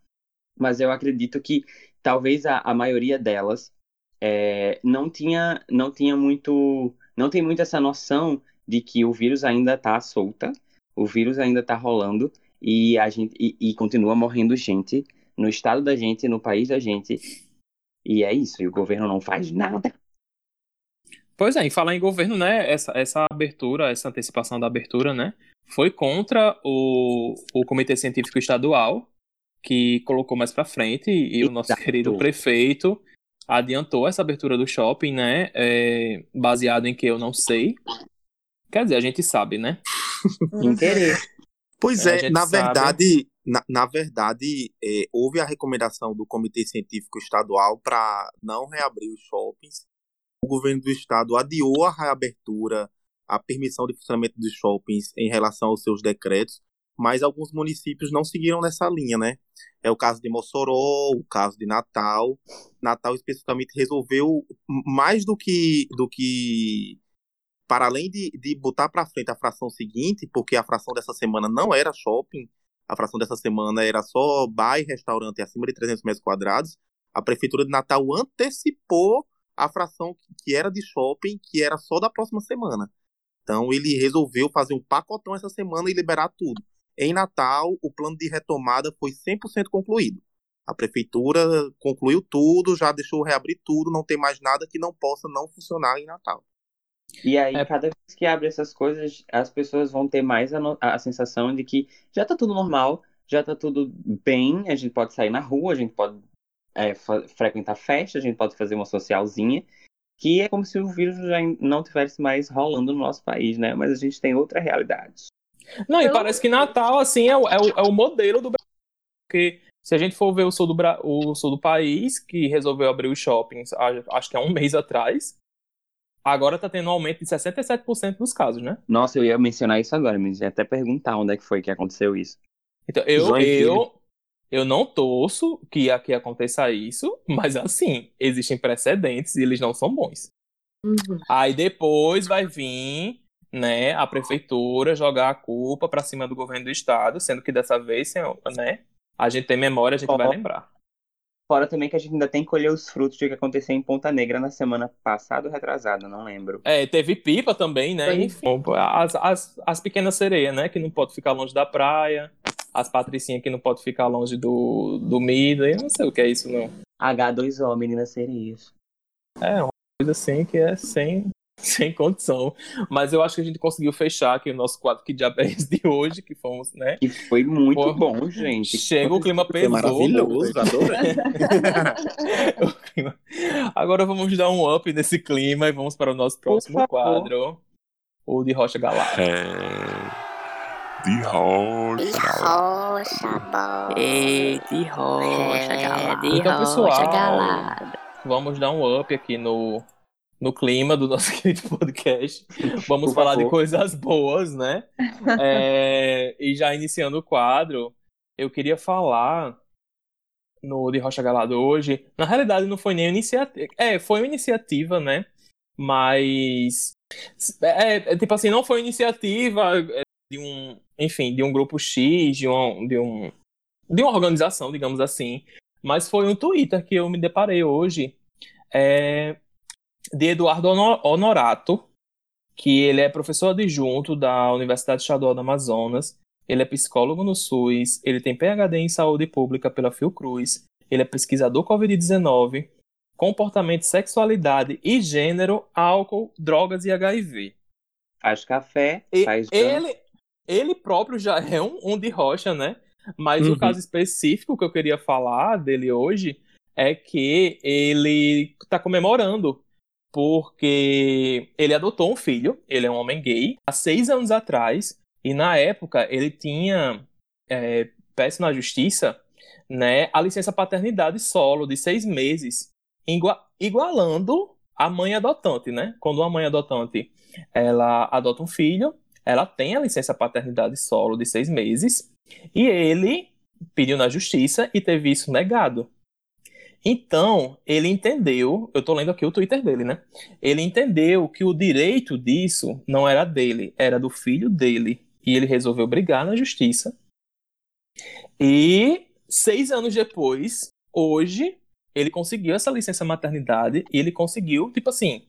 mas eu acredito que talvez a, a maioria delas é, não tinha não tinha muito não tem muito essa noção de que o vírus ainda tá solta, o vírus ainda tá rolando e a gente e, e continua morrendo gente no estado da gente, no país da gente. E é isso, e o governo não faz nada. Pois é, em falar em governo, né? Essa, essa abertura, essa antecipação da abertura, né? Foi contra o, o Comitê Científico Estadual, que colocou mais pra frente, e o nosso Exato. querido prefeito adiantou essa abertura do shopping, né? é, baseado em que eu não sei. Quer dizer, a gente sabe, né? Interesse. Pois É, é, na sabe. verdade, na, na verdade, é, houve a recomendação do Comitê Científico Estadual para não reabrir os shoppings. O governo do estado adiou a reabertura, a permissão de funcionamento dos shoppings em relação aos seus decretos, mas alguns municípios não seguiram nessa linha, né? É o caso de Mossoró, o caso de Natal. Natal especificamente resolveu mais do que do que para além de, de botar para frente a fração seguinte, porque a fração dessa semana não era shopping, a fração dessa semana era só bar e restaurante acima de 300 metros quadrados, a prefeitura de Natal antecipou a fração que era de shopping, que era só da próxima semana. Então ele resolveu fazer um pacotão essa semana e liberar tudo. Em Natal, o plano de retomada foi 100% concluído. A prefeitura concluiu tudo, já deixou reabrir tudo, não tem mais nada que não possa não funcionar em Natal. E aí, É. cada vez que abre essas coisas, as pessoas vão ter mais a, no- a sensação de que já tá tudo normal, já tá tudo bem, a gente pode sair na rua, a gente pode é, frequentar festa, a gente pode fazer uma socialzinha, que é como se o vírus já não tivesse mais rolando no nosso país, né? Mas a gente tem outra realidade. Não, e Então- parece que Natal, assim, é o, é o, é o modelo do Brasil. Porque se a gente for ver o sul, do, Bra- o sul do país, que resolveu abrir os shoppings, acho que há um mês atrás, agora tá tendo um aumento de 67% dos casos, né? Nossa, eu ia mencionar isso agora, mas ia até perguntar onde é que foi que aconteceu isso. Então, eu, Joinville. eu, eu não torço que aqui aconteça isso, mas assim, existem precedentes e eles não são bons. Uhum. Aí depois vai vir, né, a prefeitura jogar a culpa pra cima do governo do estado, sendo que dessa vez, senhor, né, a gente tem memória, a gente vai Ó. lembrar. Fora também que a gente ainda tem que colher os frutos do que aconteceu em Ponta Negra na semana passada ou retrasada, não lembro. É, teve pipa também, né? Enfim, as, as, as pequenas sereias, né? Que não pode ficar longe da praia. As patricinhas que não pode ficar longe do, do Mida. Eu não sei o que é isso, não. H2O, meninas sereias. É uma coisa assim que é sem, sem condição. Mas eu acho que a gente conseguiu fechar aqui o nosso quadro que diabéis de hoje, que fomos, né? Que foi muito Pô, bom, gente. Chega o clima pesou. maravilhoso, adorei. Clima. Agora vamos dar um up nesse clima e vamos para o nosso próximo quadro. O de Rocha Galá. É. De rocha, galera. Rocha, bom. Ei, de rocha, É, galera. de Então, rocha pessoal, galada. Vamos dar um up aqui no, no clima do nosso querido podcast. Vamos Por falar de favor. coisas boas, né? É, e já iniciando o quadro, eu queria falar no de Rocha Galado hoje. Na realidade, não foi nem iniciativa. É, foi uma iniciativa, né? Mas. É, é, tipo assim, não foi iniciativa é, de um. Enfim, de um grupo X, de um. De, um, de uma organização, digamos assim. Mas foi um Twitter que eu me deparei hoje. É, de Eduardo Hono- Honorato, que ele é professor adjunto da Universidade Estadual do Amazonas. Ele é psicólogo no SUS, ele tem PhD em saúde pública pela Fiocruz, ele é pesquisador Covid-19, comportamento, sexualidade e gênero, álcool, drogas e HIV. Faz café, E- faz ele, ele próprio já é um, um de rocha, né? Mas Uhum. o caso específico que eu queria falar dele hoje é que ele está comemorando porque ele adotou um filho, ele é um homem gay, há seis anos atrás, e na época ele tinha é, peço na justiça né, a licença paternidade solo de seis meses, igua- igualando a mãe adotante, né? Quando uma mãe adotante ela adota um filho, ela tem a licença paternidade solo de seis meses, e ele pediu na justiça e teve isso negado. Então, ele entendeu, eu tô lendo aqui o Twitter dele, né? Ele entendeu que o direito disso não era dele, era do filho dele. E ele resolveu brigar na justiça. E seis anos depois, hoje, ele conseguiu essa licença maternidade e ele conseguiu, tipo assim,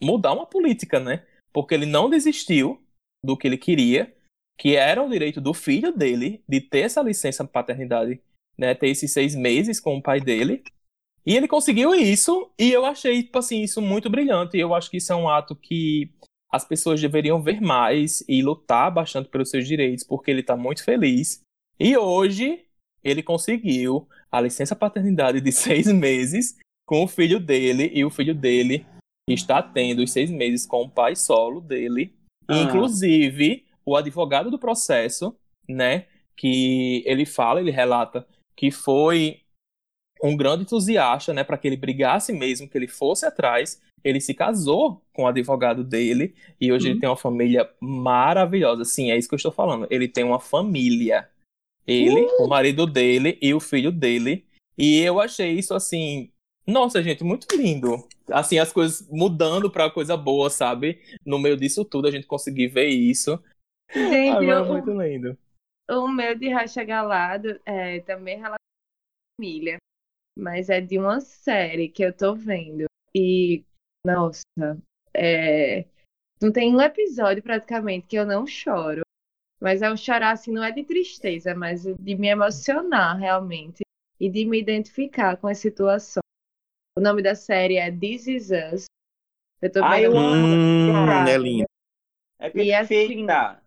mudar uma política, né? Porque ele não desistiu do que ele queria, que era o direito do filho dele de ter essa licença paternidade, né? Ter esses seis meses com o pai dele. E ele conseguiu isso, e eu achei, tipo assim, isso muito brilhante. E eu acho que isso é um ato que as pessoas deveriam ver mais e lutar bastante pelos seus direitos, porque ele tá muito feliz. E hoje ele conseguiu a licença paternidade de seis meses com o filho dele, e o filho dele está tendo os seis meses com o pai solo dele. Ah. Inclusive, o advogado do processo, né, que ele fala, ele relata que foi um grande entusiasta, né, para que ele brigasse mesmo, que ele fosse atrás. Ele se casou com o advogado dele e hoje ele tem uma família maravilhosa. Sim, é isso que eu estou falando. Ele tem uma família. Ele, o marido dele e o filho dele. E eu achei isso assim, nossa, gente, muito lindo. Assim, as coisas mudando para coisa boa, sabe? No meio disso tudo a gente conseguir ver isso. Gente, é o, muito lindo. o meu de racha galado é também relacionado à família, mas é de uma série que eu tô vendo. E, nossa, é, não tem um episódio praticamente que eu não choro. Mas é um chorar assim, não é de tristeza, mas de me emocionar realmente e de me identificar com as situações. O nome da série é This Is Us. Eu tô Ai, vendo eu amo. Hum, é lindo. É E assim, perfeita.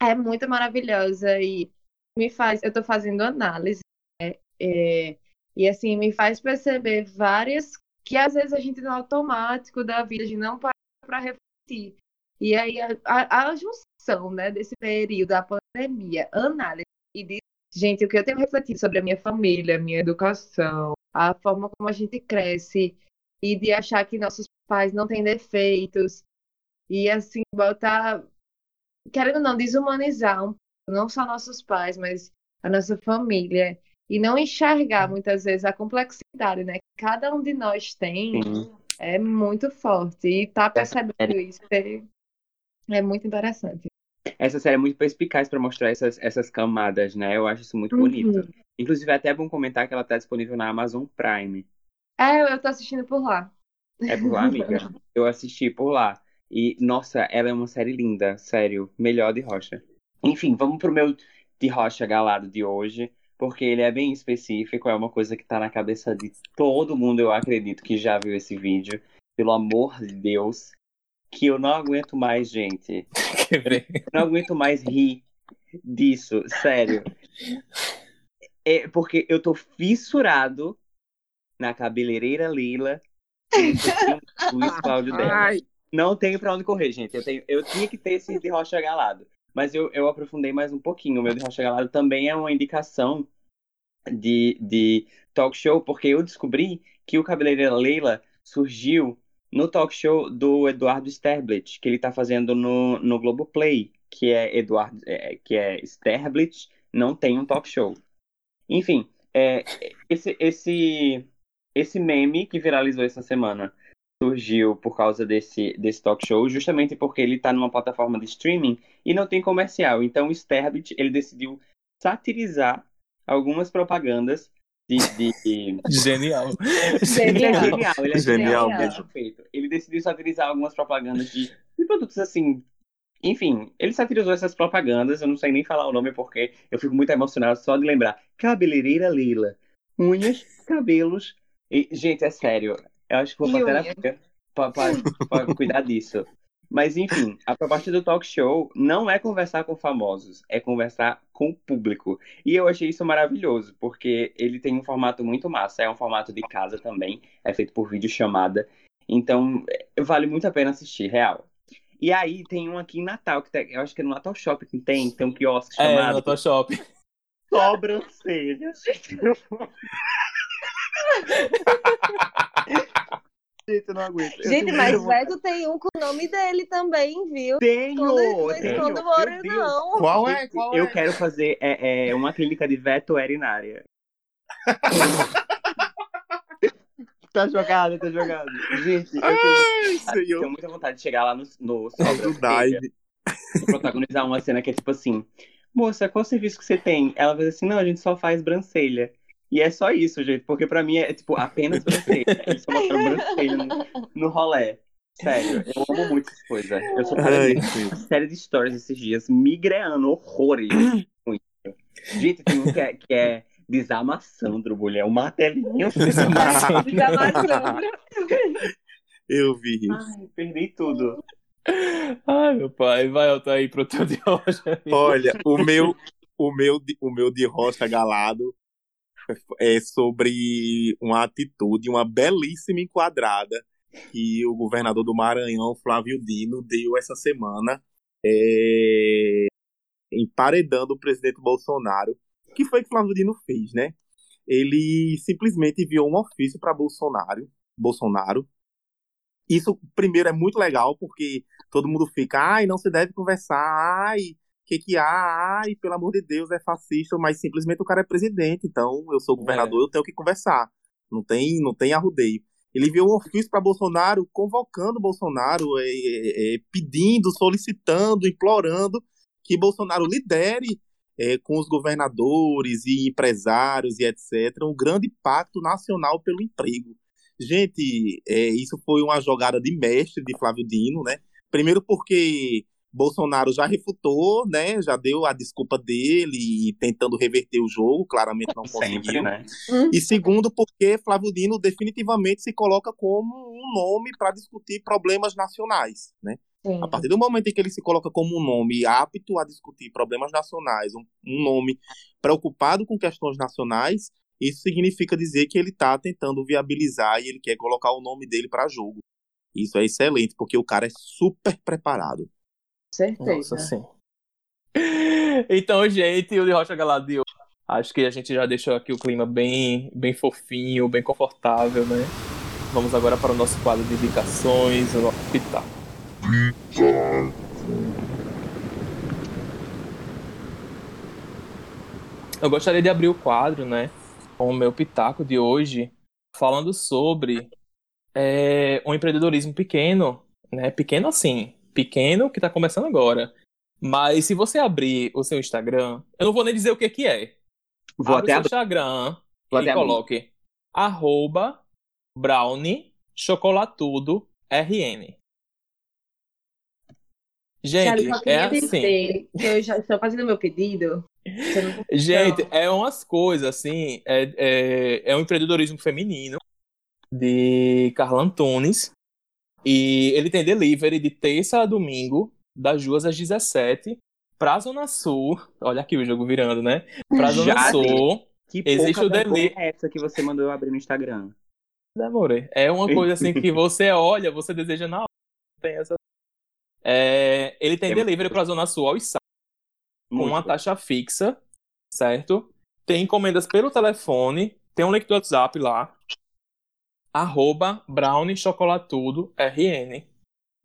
É muito maravilhosa e me faz. Eu tô fazendo análise, né? É, e assim, me faz perceber várias que às vezes a gente no automático da vida, a gente não para para refletir. E aí a, a, a junção, né, desse período da pandemia, análise e de gente, o que eu tenho refletido sobre a minha família, a minha educação, a forma como a gente cresce e de achar que nossos pais não têm defeitos e assim botar querendo ou não, desumanizar um não só nossos pais, mas a nossa família. E não enxergar muitas vezes a complexidade, né? Que cada um de nós tem Sim. é muito forte. E tá percebendo isso é, é muito interessante. Essa série é muito perspicaz para mostrar essas, essas camadas, né? Eu acho isso muito Uhum. Inclusive, é até bom comentar que ela tá disponível na Amazon Prime. É, eu tô assistindo por lá. É por lá, amiga? Eu assisti por lá. E, nossa, ela é uma série linda, sério. Melhor de Rocha. Enfim, vamos pro meu de Rocha galado de hoje, porque ele é bem específico, é uma coisa que tá na cabeça de todo mundo, eu acredito, que já viu esse vídeo. Pelo amor de Deus. que eu não aguento mais, gente. Quebrei. Eu não aguento mais rir disso, sério. É porque eu tô fissurado na cabeleireira Lila no Luiz Cláudio dela. Ai, Não tenho pra onde correr, gente. Eu, tenho, eu tinha que ter esse de Rocha Galado. Mas eu, eu aprofundei mais um pouquinho. O meu de Rocha Galado também é uma indicação de, de talk show, porque eu descobri que o Cabeleireira Leila surgiu no talk show do Eduardo Sterblit, que ele tá fazendo no, no Globoplay, que é Eduardo, é, que é Sterblit, não tem um talk show. Enfim, é, esse, esse, esse meme que viralizou essa semana surgiu por causa desse, desse talk show, justamente porque ele tá numa plataforma de streaming e não tem comercial. Então o Sterblit, ele decidiu satirizar algumas propagandas de, de... Genial. Ele é Genial. genial, ele é Genial genial, mesmo. Perfeito. Ele decidiu satirizar algumas propagandas de, de produtos assim. Enfim, ele satirizou essas propagandas, eu não sei nem falar o nome porque eu fico muito emocionado só de lembrar. Cabeleireira Lila. Unhas, cabelos. E, gente, é sério. Eu acho que vou pra terapia pra, pra, pra cuidar disso. Mas enfim, a proposta do talk show não é conversar com famosos, é conversar com o público. E eu achei isso maravilhoso, porque ele tem um formato muito massa, é um formato de casa também, é feito por videochamada. Então, vale muito a pena assistir, real. E aí tem um aqui em Natal, que tem- eu acho que é no Natal Shopping que tem, tem um quiosque É, chamado no Photoshop. Sobrancelha. Gente, eu não aguento. Eu Gente, mas. Veto tem um com o nome dele também, viu? Tenho! Não tenho. esconde o Meu More, Deus. não. qual é? Qual Eu é? quero fazer é, é, uma clínica de veterinária. tá jogado, tá jogado. Gente, eu tenho, Ai, tenho muita vontade de chegar lá no, no Do Dive. e protagonizar uma cena que é tipo assim: Moça, qual serviço que você tem? Ela vai dizer assim: Não, a gente só faz brancelha. E é só isso, gente, porque pra mim é, tipo apenas brancelha. Eles só mostram brancelha no, no rolê. Sério, eu amo muito essas coisas. Eu sou Ai, uma série de stories esses dias, migreando horrores. Muito. Gente, tem um que é, que é desamassandro, mulher. Um martelinho. Desamassandro. Eu vi isso. Ai, perdi tudo. Ai, meu pai, vai altar aí pro teu de hoje. Olha, o meu, o meu, de- o meu de rocha galado é sobre uma atitude, uma belíssima enquadrada que o governador do Maranhão, Flávio Dino, deu essa semana, é, emparedando o presidente Bolsonaro. O que foi que Flávio Dino fez, né? Ele simplesmente enviou um ofício para Bolsonaro, Bolsonaro. Isso, primeiro, é muito legal, porque todo mundo fica, ai, não se deve conversar, ai, que que há? Ai, pelo amor de Deus, é fascista, mas simplesmente o cara é presidente, então eu sou governador, eu tenho que conversar. Não tem, não tem arrudeio. Ele enviou um ofício para Bolsonaro, convocando Bolsonaro, é, é, é, pedindo, solicitando, implorando que Bolsonaro lidere é, com os governadores e empresários e etc. um grande pacto nacional pelo emprego. Gente, é, isso foi uma jogada de mestre de Flávio Dino, né? Primeiro porque Bolsonaro já refutou, né? Já deu a desculpa dele, tentando reverter o jogo, claramente não conseguiu. Sempre, né? E segundo, porque Flávio Dino definitivamente se coloca como um nome para discutir problemas nacionais, né? A partir do momento em que ele se coloca como um nome apto a discutir problemas nacionais, um, um nome preocupado com questões nacionais, isso significa dizer que ele está tentando viabilizar e ele quer colocar o nome dele para jogo. Isso é excelente, porque o cara é super preparado. Certeza. Nossa, sim. Então, gente, o de Rocha hoje. Acho que a gente já deixou aqui o clima bem, bem fofinho, bem confortável, né? Vamos agora para o nosso quadro de indicações, o nosso pitaco. Eu gostaria de abrir o quadro, né, com o meu pitaco de hoje, falando sobre é, um empreendedorismo pequeno, né? Pequeno assim, pequeno que está começando agora. Mas se você abrir o seu Instagram, eu não vou nem dizer o que que é. Vou Abre até o seu. Instagram Vou e abrir. coloque arroba brownie chocolatudo rn. Gente, só é queria assim. dizer que eu já estou fazendo meu pedido. Gente, é umas coisas assim. É, é, é um empreendedorismo feminino de Carla Antunes. E ele tem delivery de terça a domingo, das 2 às 17, pra Zona Sul. Olha aqui o jogo virando, né? Pra Zona Já Sul. Que Existe pouca o deli- vergonha é essa que você mandou eu abrir no Instagram? Amore, é uma coisa assim que você olha, você deseja na hora. Tem essa. É, ele tem É delivery pra Zona Sul aos sábados, com uma bom. taxa fixa, certo? Tem encomendas pelo telefone, tem um link do WhatsApp lá. Arroba Brownie Chocolatudo RN.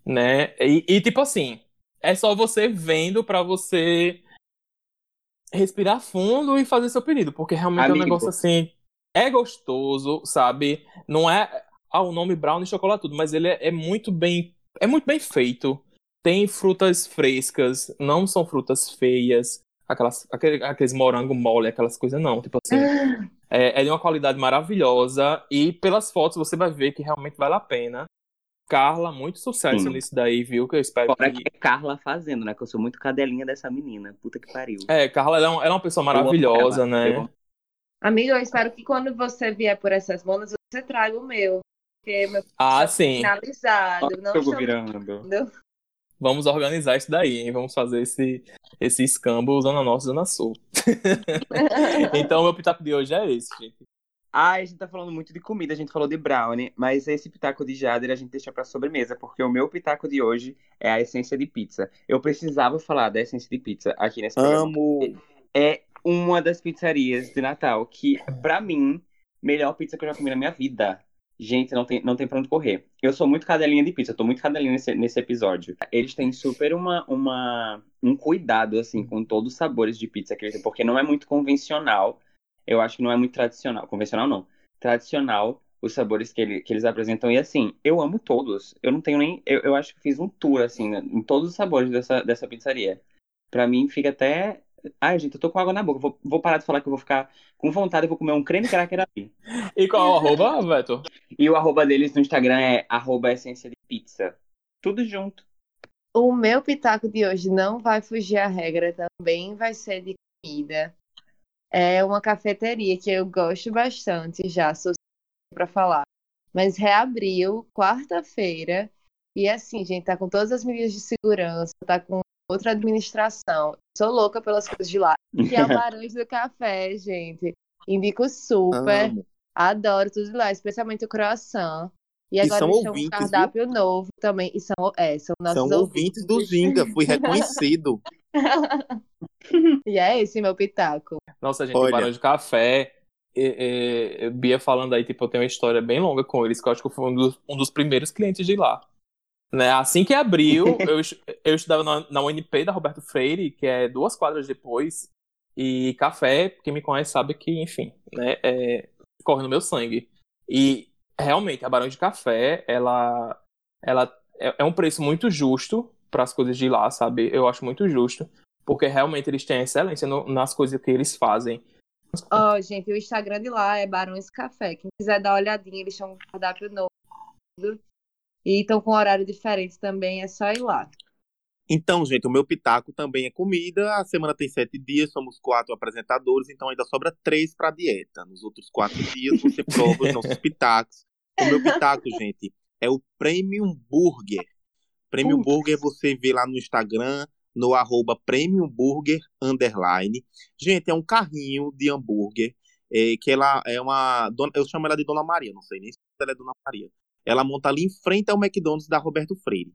Né? E, e, tipo assim, é só você vendo pra você respirar fundo e fazer seu pedido, porque realmente é um Amigo. negócio assim. É gostoso, sabe? Não é ah, o nome Brownie Chocolatudo, mas ele é, é muito bem. É muito bem feito. Tem frutas frescas, não são frutas feias. Aquelas, aquele- aqueles morango mole, aquelas coisas não. Tipo assim, é, é de uma qualidade maravilhosa e pelas fotos você vai ver que realmente vale a pena. Carla, muito sucesso Sim. nisso daí, viu? Que eu espero Fora que. que é Carla fazendo, né? Que eu sou muito cadelinha dessa menina. Puta que pariu. É, Carla ela é, um- ela é uma pessoa maravilhosa, né? eu Amigo, eu espero que quando você vier por essas monas, você traga o meu. Porque meu Ah, está sim. finalizado. Não estou virando. Vamos organizar isso daí, hein? Vamos fazer esse, esse escambo Zona Norte e Zona Sul. então, meu pitaco de hoje é esse, gente. Ai, a gente tá falando muito de comida, a gente falou de brownie, mas esse pitaco de Jader a gente deixa pra sobremesa, porque o meu pitaco de hoje é a essência de pizza. Eu precisava falar da essência de pizza aqui nesse programa. Amo. É uma das pizzarias de Natal que, pra mim, melhor pizza que eu já comi na minha vida. Gente, não tem, não tem pra onde correr. Eu sou muito cadelinha de pizza, eu tô muito cadelinha nesse, nesse episódio. Eles têm super uma, uma, um cuidado, assim, com todos os sabores de pizza que eles têm, porque não é muito convencional. Eu acho que não é muito tradicional. Convencional, não. Tradicional, os sabores que, ele- que eles apresentam. E, assim, eu amo todos. Eu não tenho nem... Eu, eu acho que fiz um tour, assim, né, em todos os sabores dessa, dessa pizzaria. Pra mim, fica até... Ai, gente, eu tô com água na boca. Vou, vou parar de falar que eu vou ficar com vontade. Eu vou comer um creme cracker ali. E qual é o arroba, Veto? E o arroba deles no Instagram é arroba essência de pizza. Tudo junto. O meu pitaco de hoje não vai fugir à regra, também vai ser de comida. É uma cafeteria que eu gosto bastante já, sou para falar. Mas reabriu quarta-feira e assim, gente, tá com todas as medidas de segurança, tá com outra administração. Sou louca pelas coisas de lá. Que é o Barões do Café, gente. Indico super. Amo. Adoro tudo de lá, especialmente o croissant. E E agora são têm um ouvintes, cardápio novo também. E são, é, são nossos São ouvintes do Ginga, fui reconhecido. E é esse meu pitaco. Nossa, gente, Olha. o Barão de Café. e- e- Bia falando aí, tipo, eu tenho uma história bem longa com eles, que eu acho que eu fui um dos, um dos primeiros clientes de lá. Né? Assim que abriu, eu, eu estudava na, na UNP da Roberto Freire, que é duas quadras depois, e café, quem me conhece sabe que, enfim, né, é, corre no meu sangue. E realmente, a Barão de Café, ela, ela é, é um preço muito justo para as coisas de lá, sabe? Eu acho muito justo, porque realmente eles têm excelência no- nas coisas que eles fazem. Ó, gente, o Instagram de lá é Barões Café. Quem quiser dar uma olhadinha, eles têm um cardápio novo. E estão com horário diferente também, é só ir lá. Então, gente, o meu pitaco também é comida. A semana tem sete dias, somos quatro apresentadores, então ainda sobra três para dieta. Nos outros quatro dias você prova os nossos pitacos. O meu pitaco, gente, é o Premium Burger. Premium. Burger você vê lá no Instagram, no arroba Premium Burger Underline. Gente, é um carrinho de hambúrguer, é, que ela é uma... dona- Eu chamo ela de Dona Maria, não sei nem se ela é Dona Maria. Ela monta ali em frente ao McDonald's da Roberto Freire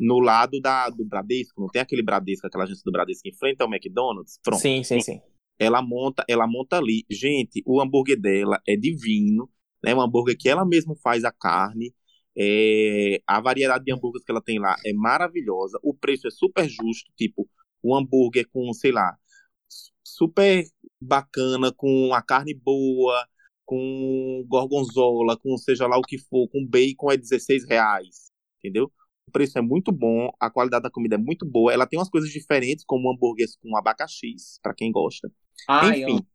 no lado da, do Bradesco, não tem aquele Bradesco, aquela agência do Bradesco em frente ao McDonald's? Pronto. Sim, sim, sim. Ela monta, ela monta ali. Gente, o hambúrguer dela é divino, né? Um hambúrguer que ela mesma faz a carne. É, a variedade de hambúrgueres que ela tem lá é maravilhosa. O preço é super justo, tipo, um hambúrguer com, sei lá, super bacana, com a carne boa, com gorgonzola, com seja lá o que for, com bacon é 16 reais, entendeu? O preço é muito bom, a qualidade da comida é muito boa. Ela tem umas coisas diferentes, como hambúrgueres com abacaxis, pra quem gosta. Ai, Enfim.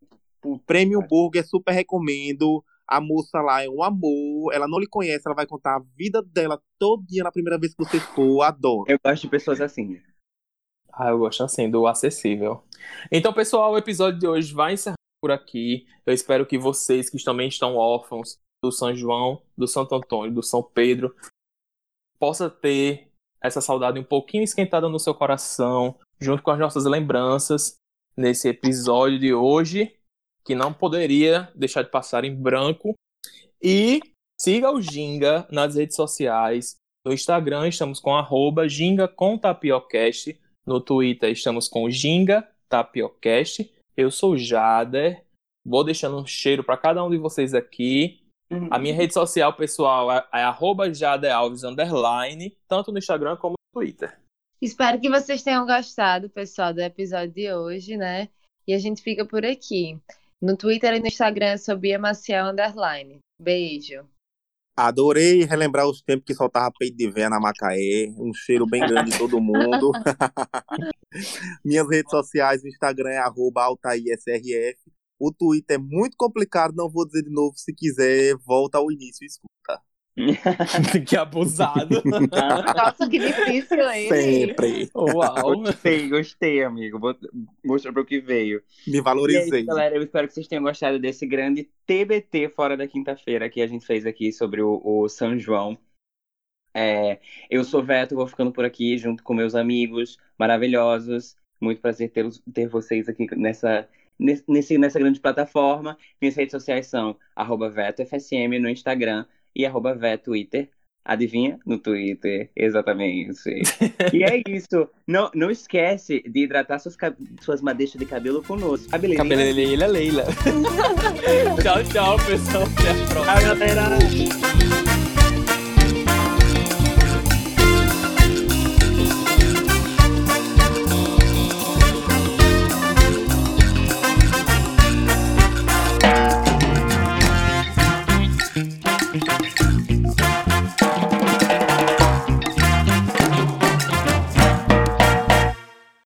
Premium Ai. Burger, super recomendo. A moça lá é um amor. Ela não lhe conhece, ela vai contar a vida dela todo dia na primeira vez que você for. Adoro. Eu gosto de pessoas assim. Ah, eu gosto assim, do acessível. Então, pessoal, o episódio de hoje vai encerrar por aqui. Eu espero que vocês que também estão órfãos do São João, do Santo Antônio, do São Pedro, possa ter essa saudade um pouquinho esquentada no seu coração, junto com as nossas lembranças nesse episódio de hoje, que não poderia deixar de passar em branco. E siga o Ginga nas redes sociais. No Instagram estamos com arroba Ginga com Tapiocast. No Twitter estamos com Ginga Tapiocast. Eu sou Jader. Vou deixando um cheiro para cada um de vocês aqui. A minha rede social pessoal é, é jadealves, tanto no Instagram como no Twitter. Espero que vocês tenham gostado, pessoal, do episódio de hoje, né? E a gente fica por aqui. No Twitter e no Instagram eu sou Bia Maciel Underline. Beijo. Adorei relembrar os tempos que soltava peito de véia na Macaé. Um cheiro bem grande de todo mundo. Minhas redes sociais, o Instagram é AltairSRF. O Twitter é muito complicado, não vou dizer de novo. Se quiser, volta ao início e escuta. que abusado. Nossa, que difícil hein? Sempre. Uau. Gostei, gostei, amigo. Mostrou para o que veio. Me valorizei. isso, galera. Eu espero que vocês tenham gostado desse grande TBT fora da quinta-feira que a gente fez aqui sobre o, o São João. É, eu sou Veto, vou ficando por aqui junto com meus amigos maravilhosos. Muito prazer ter, ter vocês aqui nessa, nesse, nessa grande plataforma. Minhas redes sociais são arroba VetoFSM no Instagram e arroba VetoTwitter. Adivinha? No Twitter, exatamente. e é isso. Não, não esquece de hidratar suas, suas madeixas de cabelo conosco. Cabeleireira. Cabeleleila Leila. tchau, tchau, pessoal. Até a próxima. Tchau, galera.